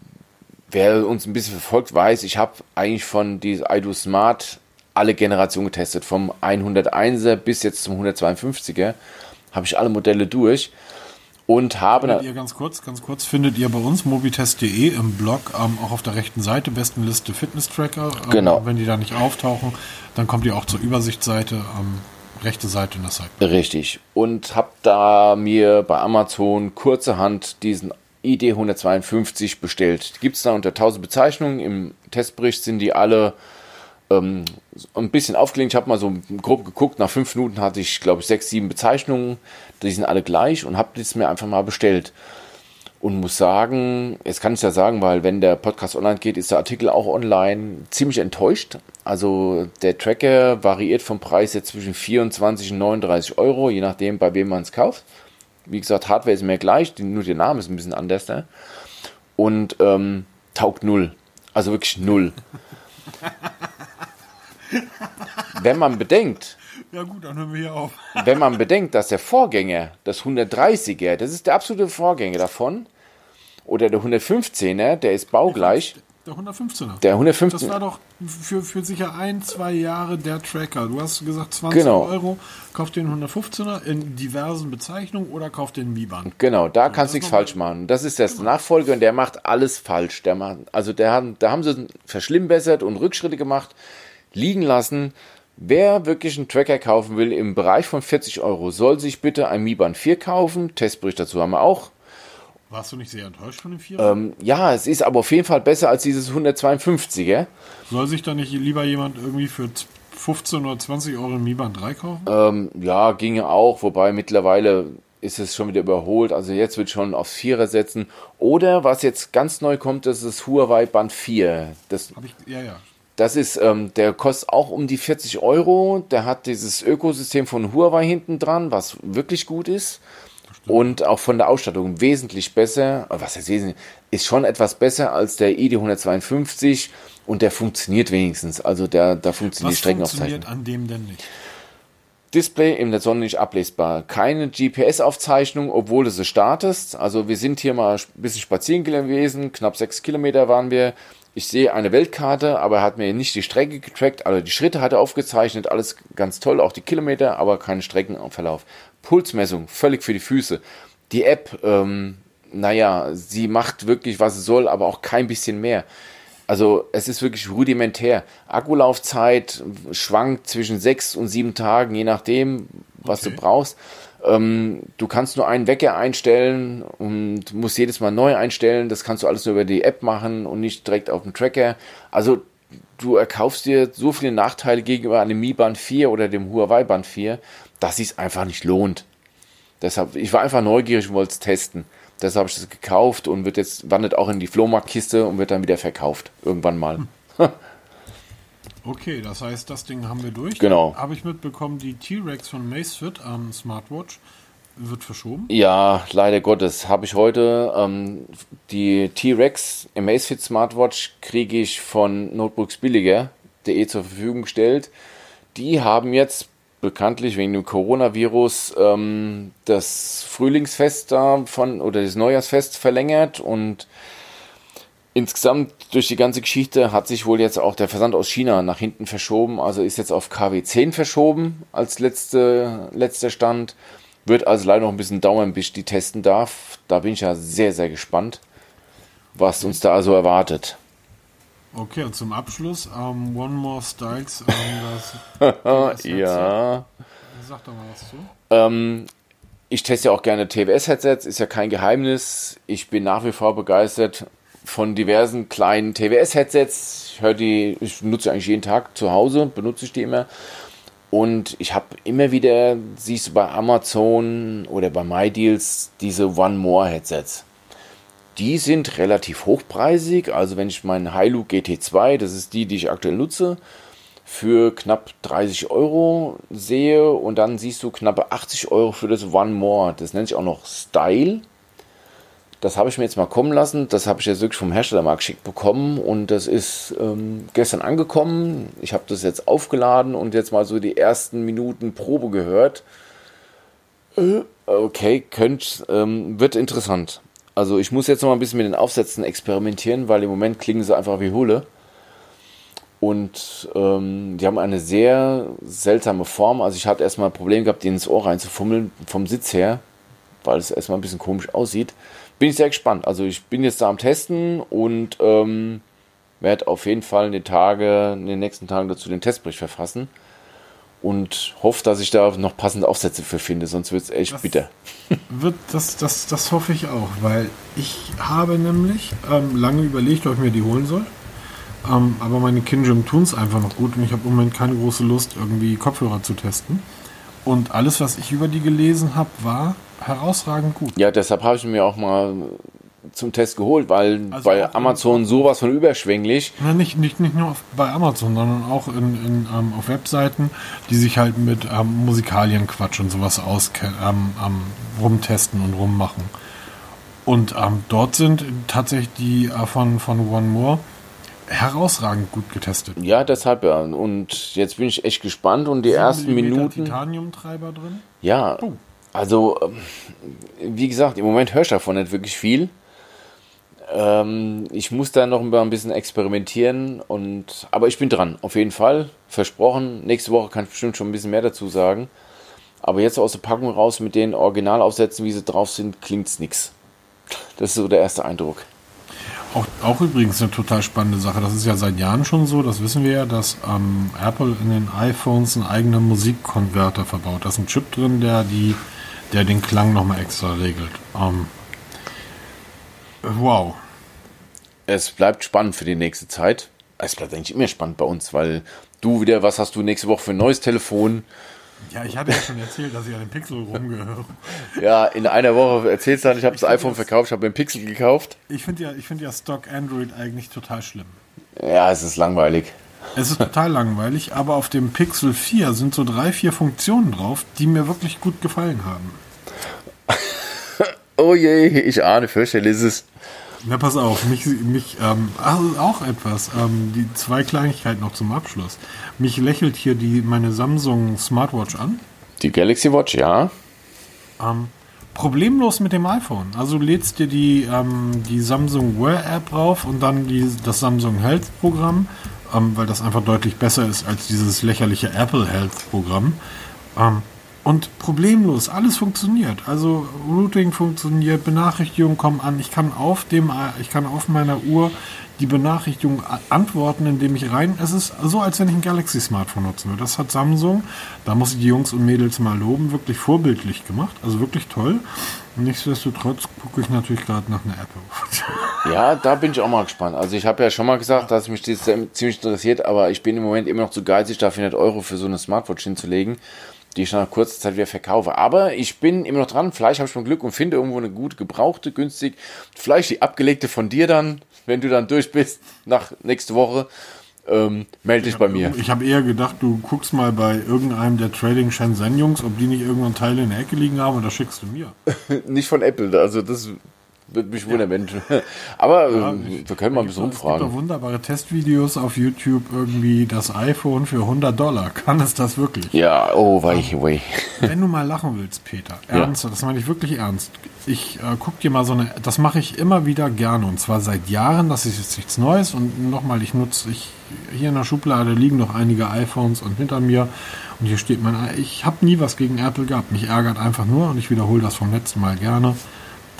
wer uns ein bisschen verfolgt, weiß, ich habe eigentlich von diesem iDo Smart alle Generationen getestet. Vom 101er bis jetzt zum 152er habe ich alle Modelle durch und habe findet ihr ganz kurz, ganz kurz findet ihr bei uns mobitest.de im Blog ähm, auch auf der rechten Seite besten Liste Fitness Tracker. Ähm, genau. Wenn die da nicht auftauchen, dann kommt ihr auch zur Übersichtsseite. Ähm, rechte Seite in der Seite. Richtig. Und habe da mir bei Amazon kurzerhand diesen ID 152 bestellt. Gibt es da unter 1000 Bezeichnungen. Im Testbericht sind die alle ähm, ein bisschen aufgelegt. Ich habe mal so grob geguckt. Nach fünf Minuten hatte ich, glaube ich, sechs, sieben Bezeichnungen. Die sind alle gleich und habe das mir einfach mal bestellt. Und muss sagen, jetzt kann ich ja sagen, weil wenn der Podcast online geht, ist der Artikel auch online ziemlich enttäuscht. Also der Tracker variiert vom Preis jetzt zwischen 24 und 39 Euro, je nachdem, bei wem man es kauft. Wie gesagt, Hardware ist mehr gleich, nur der Name ist ein bisschen anders. Ne? Und ähm, taugt null. Also wirklich null. Wenn man bedenkt, ja gut, dann hören wir hier auf. wenn man bedenkt, dass der Vorgänger, das 130er, das ist der absolute Vorgänger davon, oder der 115er, der ist baugleich. Der 115er. Der 115er. Das war doch für, für sicher ein, zwei Jahre der Tracker. Du hast gesagt 20 genau. Euro, kauf den 115er in diversen Bezeichnungen oder kauf den Mi-Band. Genau, da so, kannst du nichts falsch machen. Das ist das genau. Nachfolger und der macht alles falsch. Der macht, also der, da haben sie verschlimmbessert und Rückschritte gemacht liegen lassen. Wer wirklich einen Tracker kaufen will im Bereich von 40 Euro, soll sich bitte ein Mi Band 4 kaufen. Testbericht dazu haben wir auch. Warst du nicht sehr enttäuscht von dem 4? Ähm, ja, es ist aber auf jeden Fall besser als dieses 152er. Soll sich da nicht lieber jemand irgendwie für 15 oder 20 Euro im Mi Band 3 kaufen? Ähm, ja, ginge auch, wobei mittlerweile ist es schon wieder überholt. Also jetzt wird schon aufs Vierer setzen. Oder was jetzt ganz neu kommt, das ist das Huawei Band 4. Das, ich, ja, ja. Das ist, ähm, der kostet auch um die 40 Euro. Der hat dieses Ökosystem von Huawei hinten dran, was wirklich gut ist. Und auch von der Ausstattung wesentlich besser. Was heißt wesentlich? Ist schon etwas besser als der ID 152 und der funktioniert wenigstens. Also der, da funktioniert die Was Streckenaufzeichnung. funktioniert an dem denn nicht? Display in der Sonne nicht ablesbar. Keine GPS-Aufzeichnung, obwohl du sie startest. Also wir sind hier mal ein bisschen spazieren gewesen, knapp sechs Kilometer waren wir. Ich sehe eine Weltkarte, aber er hat mir nicht die Strecke getrackt, also die Schritte hat er aufgezeichnet, alles ganz toll, auch die Kilometer, aber keinen Streckenverlauf. Pulsmessung, völlig für die Füße. Die App, ähm, naja, sie macht wirklich, was sie soll, aber auch kein bisschen mehr. Also es ist wirklich rudimentär. Akkulaufzeit schwankt zwischen sechs und sieben Tagen, je nachdem, was Okay. du brauchst. Ähm, du kannst nur einen Wecker einstellen und musst jedes Mal neu einstellen. Das kannst du alles nur über die App machen und nicht direkt auf dem Tracker. Also du erkaufst dir so viele Nachteile gegenüber einem Mi Band 4 oder dem Huawei Band 4, dass es einfach nicht lohnt. Deshalb, ich war einfach neugierig und wollte es testen. Deshalb habe ich das gekauft und wird jetzt, wandert auch in die Flohmarktkiste und wird dann wieder verkauft. Irgendwann mal. Okay, das heißt, das Ding haben wir durch. Genau. Habe ich mitbekommen, die T-Rex von Macefit am Smartwatch wird verschoben. Ja, leider Gottes. Habe ich heute ähm, die T-Rex Amazfit Smartwatch kriege ich von Notebooks billiger.de zur Verfügung gestellt. Die haben jetzt bekanntlich wegen dem Coronavirus ähm, das Frühlingsfest da von oder das Neujahrsfest verlängert und insgesamt durch die ganze Geschichte hat sich wohl jetzt auch der Versand aus China nach hinten verschoben. Also ist jetzt auf KW 10 verschoben als letzte, letzter Stand. Wird also leider noch ein bisschen dauern, bis ich die testen darf. Da bin ich ja sehr, sehr gespannt, was uns da also erwartet. Okay, und zum Abschluss, ähm, One More Styles, ähm, das, das Ja. Sag doch mal was zu. Ähm, ich teste ja auch gerne TWS-Headsets, ist ja kein Geheimnis. Ich bin nach wie vor begeistert von diversen kleinen TWS-Headsets. Ich höre die, ich nutze eigentlich jeden Tag zu Hause, benutze ich die immer. Und ich habe immer wieder, siehst du bei Amazon oder bei MyDeals, diese One More Headsets. Die sind relativ hochpreisig. Also wenn ich meinen Hilux GT2, das ist die, die ich aktuell nutze, für knapp 30 Euro sehe und dann siehst du knappe 80 Euro für das One More. Das nennt sich auch noch Style. Das habe ich mir jetzt mal kommen lassen. Das habe ich jetzt wirklich vom Hersteller mal geschickt bekommen und das ist ähm, gestern angekommen. Ich habe das jetzt aufgeladen und jetzt mal so die ersten Minuten Probe gehört. Äh, okay, könnt, ähm, wird interessant. Also ich muss jetzt noch mal ein bisschen mit den Aufsätzen experimentieren, weil im Moment klingen sie einfach wie Hulle. Und ähm, die haben eine sehr seltsame Form. Also ich hatte erstmal ein Problem gehabt, die ins Ohr reinzufummeln vom Sitz her, weil es erstmal ein bisschen komisch aussieht. Bin ich sehr gespannt. Also ich bin jetzt da am Testen und ähm, werde auf jeden Fall in den, Tage, in den nächsten Tagen dazu den Testbericht verfassen. Und hoffe, dass ich da noch passende Aufsätze für finde, sonst wird es echt Das- bitter. Wird, das, das, das hoffe ich auch, weil ich habe nämlich ähm, lange überlegt, ob ich mir die holen soll. Ähm, aber meine Kinjim tun es einfach noch gut und ich habe im Moment keine große Lust, irgendwie Kopfhörer zu testen. Und alles, was ich über die gelesen habe, war herausragend gut. Ja, deshalb habe ich mir auch mal zum Test geholt, weil Also bei Amazon sowas von überschwänglich. Na, nicht, nicht, nicht nur auf, bei Amazon, sondern auch in, in, ähm, auf Webseiten, die sich halt mit ähm, Musikalienquatsch und sowas auskennen, ähm, ähm, rumtesten und rummachen. Und ähm, dort sind tatsächlich die äh, von, von One More herausragend gut getestet. Ja, deshalb ja. Und jetzt bin ich echt gespannt und die ersten Minuten. Titaniumtreiber drin. Ja, Oh. also ähm, wie gesagt, im Moment höre ich davon nicht wirklich viel. Ähm, ich muss da noch ein bisschen experimentieren und aber ich bin dran, auf jeden Fall. Versprochen. Nächste Woche kann ich bestimmt schon ein bisschen mehr dazu sagen. Aber jetzt aus der Packung raus mit den Originalaufsätzen, wie sie drauf sind, klingt's nix. Das ist so der erste Eindruck. Auch, auch übrigens eine total spannende Sache. Das ist ja seit Jahren schon so, das wissen wir ja, dass ähm, Apple in den iPhones einen eigenen Musikkonverter verbaut. Da ist ein Chip drin, der die, der den Klang nochmal extra regelt. Ähm, wow. Es bleibt spannend für die nächste Zeit. es bleibt eigentlich immer spannend bei uns, weil du wieder, was hast du nächste Woche für ein neues Telefon? Ja, ich hatte ja schon erzählt, dass ich an dem Pixel rumgehöre. Ja, in einer Woche erzählst du dann, ich habe das iPhone verkauft, ich habe den Pixel gekauft. Ich finde ja, find ja Stock Android eigentlich total schlimm. Ja, es ist langweilig. Es ist total langweilig, aber auf dem Pixel 4 sind so drei, vier Funktionen drauf, die mir wirklich gut gefallen haben. oh je, ich ahne, fürchterlich ist es. Na, pass auf, mich, mich ähm, also auch etwas, ähm, die zwei Kleinigkeiten noch zum Abschluss. Mich lächelt hier die, meine Samsung Smartwatch an. Die Galaxy Watch, ja. Ähm, problemlos mit dem iPhone. Also lädst dir die, ähm, die Samsung Wear App drauf und dann die, das Samsung Health Programm, ähm, weil das einfach deutlich besser ist als dieses lächerliche Apple Health Programm. Ähm, und problemlos, alles funktioniert. Also Routing funktioniert, Benachrichtigungen kommen an. Ich kann auf dem, ich kann auf meiner Uhr die Benachrichtigung antworten, indem ich rein. Es ist so, als wenn ich ein Galaxy Smartphone nutzen würde. Das hat Samsung, da muss ich die Jungs und Mädels mal loben, wirklich vorbildlich gemacht. Also wirklich toll. Nichtsdestotrotz gucke ich natürlich gerade nach einer Apple. Ja, da bin ich auch mal gespannt. Also ich habe ja schon mal gesagt, dass mich das ziemlich interessiert, aber ich bin im Moment immer noch zu geizig, da 400 Euro für so eine Smartwatch hinzulegen die ich nach kurzer Zeit wieder verkaufe. Aber ich bin immer noch dran. Vielleicht habe ich mal Glück und finde irgendwo eine gut gebrauchte, günstig. Vielleicht die abgelegte von dir dann, wenn du dann durch bist, nach nächste Woche. Ähm, melde dich bei mir. Ich habe eher gedacht, du guckst mal bei irgendeinem der Trading Shenzhen Jungs, ob die nicht irgendwann Teile in der Ecke liegen haben und das schickst du mir. nicht von Apple, also das würde mich wundern, wenn. Aber ja, ähm, wir können mal ein bisschen rumfragen. Es gibt wunderbare Testvideos auf YouTube, irgendwie das iPhone für 100 Dollar. Kann es das wirklich? Ja, oh, weich, wei. Wenn du mal lachen willst, Peter, ernst, ja. das meine ich wirklich ernst. Ich äh, guck dir mal so eine, das mache ich immer wieder gerne und zwar seit Jahren, das ist jetzt nichts Neues und nochmal, ich nutze, ich, hier in der Schublade liegen noch einige iPhones und hinter mir und hier steht mein, ich habe nie was gegen Apple gehabt, mich ärgert einfach nur und ich wiederhole das vom letzten Mal gerne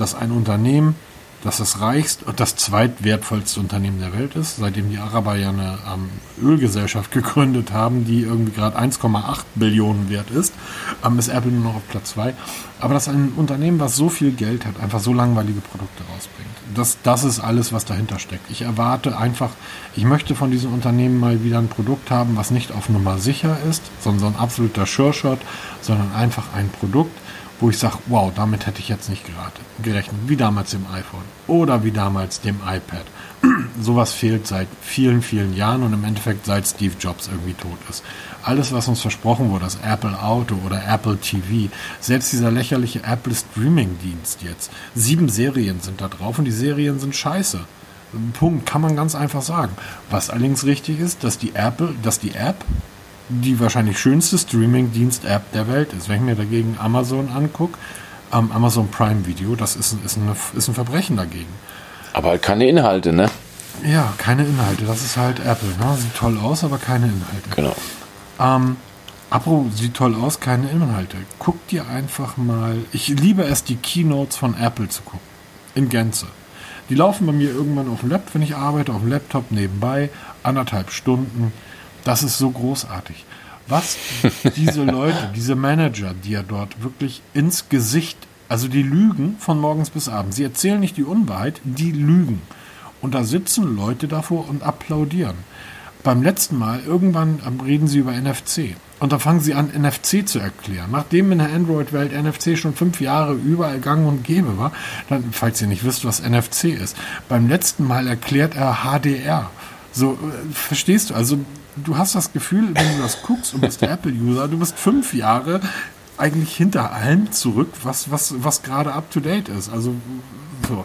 dass ein Unternehmen, das das reichste und das zweitwertvollste Unternehmen der Welt ist, seitdem die Araber ja eine ähm, Ölgesellschaft gegründet haben, die irgendwie gerade 1,8 Billionen wert ist, ähm, ist Apple nur noch auf Platz 2. Aber dass ein Unternehmen, was so viel Geld hat, einfach so langweilige Produkte rausbringt. Das, das ist alles, was dahinter steckt. Ich erwarte einfach, ich möchte von diesem Unternehmen mal wieder ein Produkt haben, was nicht auf Nummer sicher ist, sondern so ein absoluter Sure-Shot, sondern einfach ein Produkt, wo ich sage, wow, damit hätte ich jetzt nicht gerechnet. Wie damals dem iPhone oder wie damals dem iPad. Sowas fehlt seit vielen, vielen Jahren und im Endeffekt seit Steve Jobs irgendwie tot ist. Alles, was uns versprochen wurde, das Apple Auto oder Apple TV, selbst dieser lächerliche Apple Streaming-Dienst jetzt. Sieben Serien sind da drauf und die Serien sind scheiße. Punkt, kann man ganz einfach sagen. Was allerdings richtig ist, dass die Apple, dass die App die wahrscheinlich schönste Streaming-Dienst-App der Welt ist. Wenn ich mir dagegen Amazon angucke, ähm, Amazon Prime Video, das ist, ist, eine, ist ein Verbrechen dagegen. Aber halt keine Inhalte, ne? Ja, keine Inhalte. Das ist halt Apple. Ne? Sieht toll aus, aber keine Inhalte. Genau. Ähm, Apro sieht toll aus, keine Inhalte. Guck dir einfach mal. Ich liebe es, die Keynotes von Apple zu gucken. In Gänze. Die laufen bei mir irgendwann auf dem Laptop, wenn ich arbeite, auf dem Laptop nebenbei. Anderthalb Stunden das ist so großartig. Was diese Leute, diese Manager, die ja dort wirklich ins Gesicht, also die lügen von morgens bis abends. Sie erzählen nicht die Unwahrheit, die lügen. Und da sitzen Leute davor und applaudieren. Beim letzten Mal, irgendwann reden sie über NFC. Und da fangen sie an, NFC zu erklären. Nachdem in der Android-Welt NFC schon fünf Jahre überall gang und gäbe war, dann, falls ihr nicht wisst, was NFC ist, beim letzten Mal erklärt er HDR. So, äh, verstehst du? Also du hast das Gefühl, wenn du das guckst und bist Apple-User, du bist fünf Jahre eigentlich hinter allem zurück, was, was, was gerade up to date ist. Also so.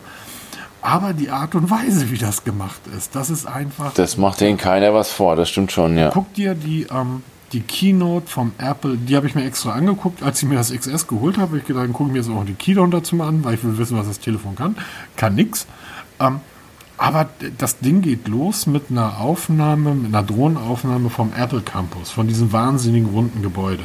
Aber die Art und Weise, wie das gemacht ist, das ist einfach. Das macht denen keiner was vor, das stimmt schon, ja. Guck dir die, ähm, die Keynote vom Apple, die habe ich mir extra angeguckt, als ich mir das XS geholt habe. Ich gedacht, gucke mir jetzt auch die Keynote dazu mal an, weil ich will wissen, was das Telefon kann. Kann nix. Ähm, aber das Ding geht los mit einer Aufnahme, mit einer Drohnenaufnahme vom Apple Campus, von diesem wahnsinnigen runden Gebäude.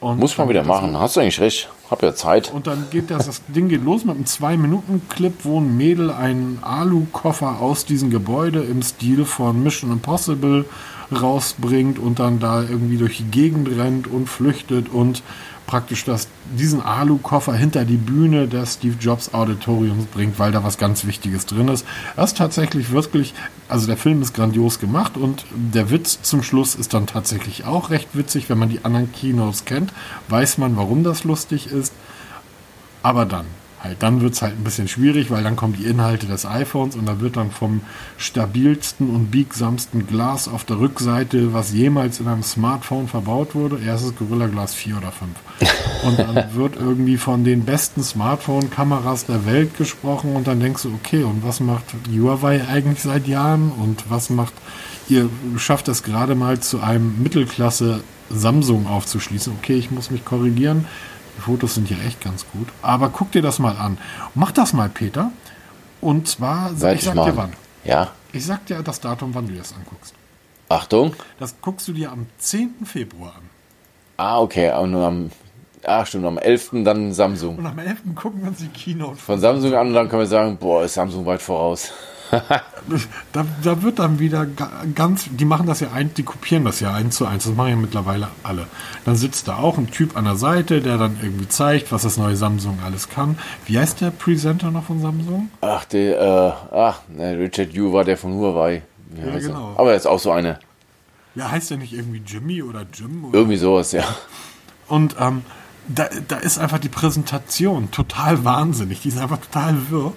Und Muss man wieder machen, hast du eigentlich recht. Hab ja Zeit. Und dann geht das, das Ding geht los mit einem 2-Minuten-Clip, wo ein Mädel einen Alu-Koffer aus diesem Gebäude im Stil von Mission Impossible rausbringt und dann da irgendwie durch die Gegend rennt und flüchtet und praktisch das, diesen Alu-Koffer hinter die Bühne des Steve Jobs Auditoriums bringt, weil da was ganz Wichtiges drin ist. Das ist tatsächlich wirklich, also der Film ist grandios gemacht und der Witz zum Schluss ist dann tatsächlich auch recht witzig. Wenn man die anderen Kinos kennt, weiß man, warum das lustig ist. Aber dann, halt, dann wird es halt ein bisschen schwierig, weil dann kommen die Inhalte des iPhones und da wird dann vom stabilsten und biegsamsten Glas auf der Rückseite, was jemals in einem Smartphone verbaut wurde, erstes Gorilla Glas 4 oder 5. Und dann wird irgendwie von den besten Smartphone-Kameras der Welt gesprochen und dann denkst du, okay, und was macht Huawei eigentlich seit Jahren und was macht, ihr schafft es gerade mal zu einem Mittelklasse Samsung aufzuschließen. Okay, ich muss mich korrigieren. Die Fotos sind ja echt ganz gut. Aber guck dir das mal an. Mach das mal, Peter. Und zwar, Seit ich sag mal. dir wann. Ja. Ich sag dir das Datum, wann du das anguckst. Achtung. Das guckst du dir am 10. Februar an. Ah, okay. Und am, ah, stimmt, am 11. dann Samsung. Und am 11. gucken wir uns die Keynote Von Samsung an und dann können wir sagen, boah, ist Samsung weit voraus. Da, da wird dann wieder ga- ganz, die machen das ja ein, die kopieren das ja eins zu eins, das machen ja mittlerweile alle. Dann sitzt da auch ein Typ an der Seite, der dann irgendwie zeigt, was das neue Samsung alles kann. Wie heißt der Presenter noch von Samsung? Ach, der, äh, ach, ne, Richard Yu war der von Huawei. Wie Ja, er? genau. Aber er ist auch so eine. Ja, heißt der nicht irgendwie Jimmy oder Jim? Oder? Irgendwie sowas, ja. Und ähm, da, da ist einfach die Präsentation total wahnsinnig. Die ist einfach total wirr.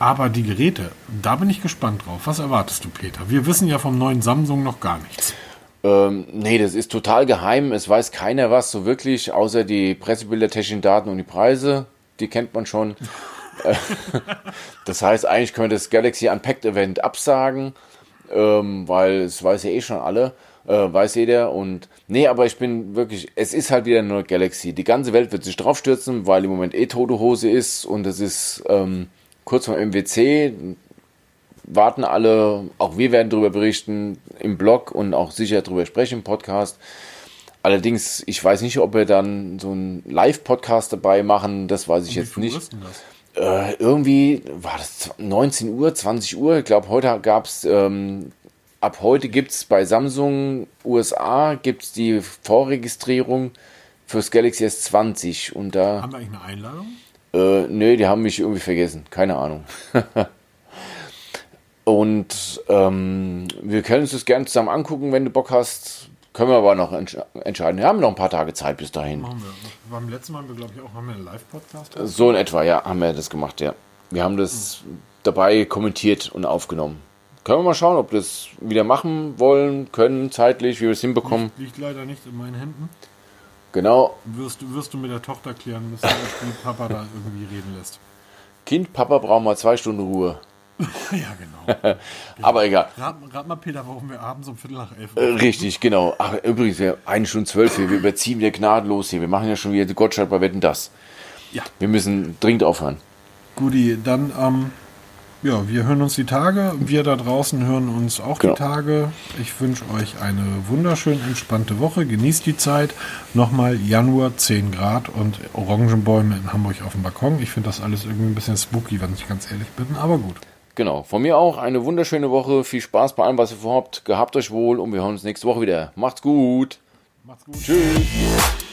Aber die Geräte, da bin ich gespannt drauf. Was erwartest du, Peter? Wir wissen ja vom neuen Samsung noch gar nichts. Ähm, nee, das ist total geheim. Es weiß keiner was so wirklich, außer die Pressebilder, technischen Daten und die Preise. Die kennt man schon. Das heißt, eigentlich können wir das Galaxy Unpacked Event absagen, ähm, weil es weiß ja eh schon alle, äh, weiß jeder. Und nee, aber ich bin wirklich, es ist halt wieder eine neue Galaxy. Die ganze Welt wird sich draufstürzen, weil im Moment eh tote Hose ist und es ist ähm, kurz vor MWC. Warten alle, auch wir werden darüber berichten im Blog und auch sicher darüber sprechen im Podcast. Allerdings, ich weiß nicht, ob wir dann so einen Live-Podcast dabei machen, das weiß ich jetzt nicht. Äh, irgendwie war das 19 Uhr, 20 Uhr. Ich glaube, heute gab es, ähm, ab heute gibt es bei Samsung USA gibt's die Vorregistrierung fürs Galaxy S20 und da, Haben wir eigentlich eine Einladung? Äh, nee, die haben mich irgendwie vergessen, keine Ahnung. und ähm, wir können uns das gerne zusammen angucken, wenn du Bock hast. Können wir aber noch entsch entscheiden. Wir haben noch ein paar Tage Zeit bis dahin. Machen wir. Beim letzten Mal haben wir, glaube ich, auch haben wir einen Live-Podcast. So in etwa, ja, haben wir das gemacht, ja. Wir haben das dabei kommentiert und aufgenommen. Können wir mal schauen, ob wir das wieder machen wollen, können, zeitlich, wie wir es hinbekommen. Liegt leider nicht in meinen Händen. Genau. Wirst, du- wirst du mit der Tochter klären müssen, ob die Papa da irgendwie reden lässt. Kind, Papa brauchen mal zwei Stunden Ruhe. ja, genau. Aber egal. Rat, rat mal, Peter, warum wir abends um Viertel nach elf Äh, Richtig, genau. Ach, übrigens, wir eine Stunde zwölf hier. Wir überziehen wieder gnadenlos hier. Wir machen ja schon wieder Gottschalk bei Wetten das. Ja. Wir müssen dringend aufhören. Guti, dann, ähm, ja, wir hören uns die Tage. Wir da draußen hören uns auch Genau. die Tage. Ich wünsche euch eine wunderschön entspannte Woche. Genießt die Zeit. Nochmal Januar 10 Grad und Orangenbäume in Hamburg auf dem Balkon. Ich finde das alles irgendwie ein bisschen spooky, wenn ich ganz ehrlich bin. Aber gut. Genau. Von mir auch eine wunderschöne Woche. Viel Spaß bei allem, was ihr vorhabt. Gehabt euch wohl und wir hören uns nächste Woche wieder. Macht's gut. Macht's gut. Tschüss.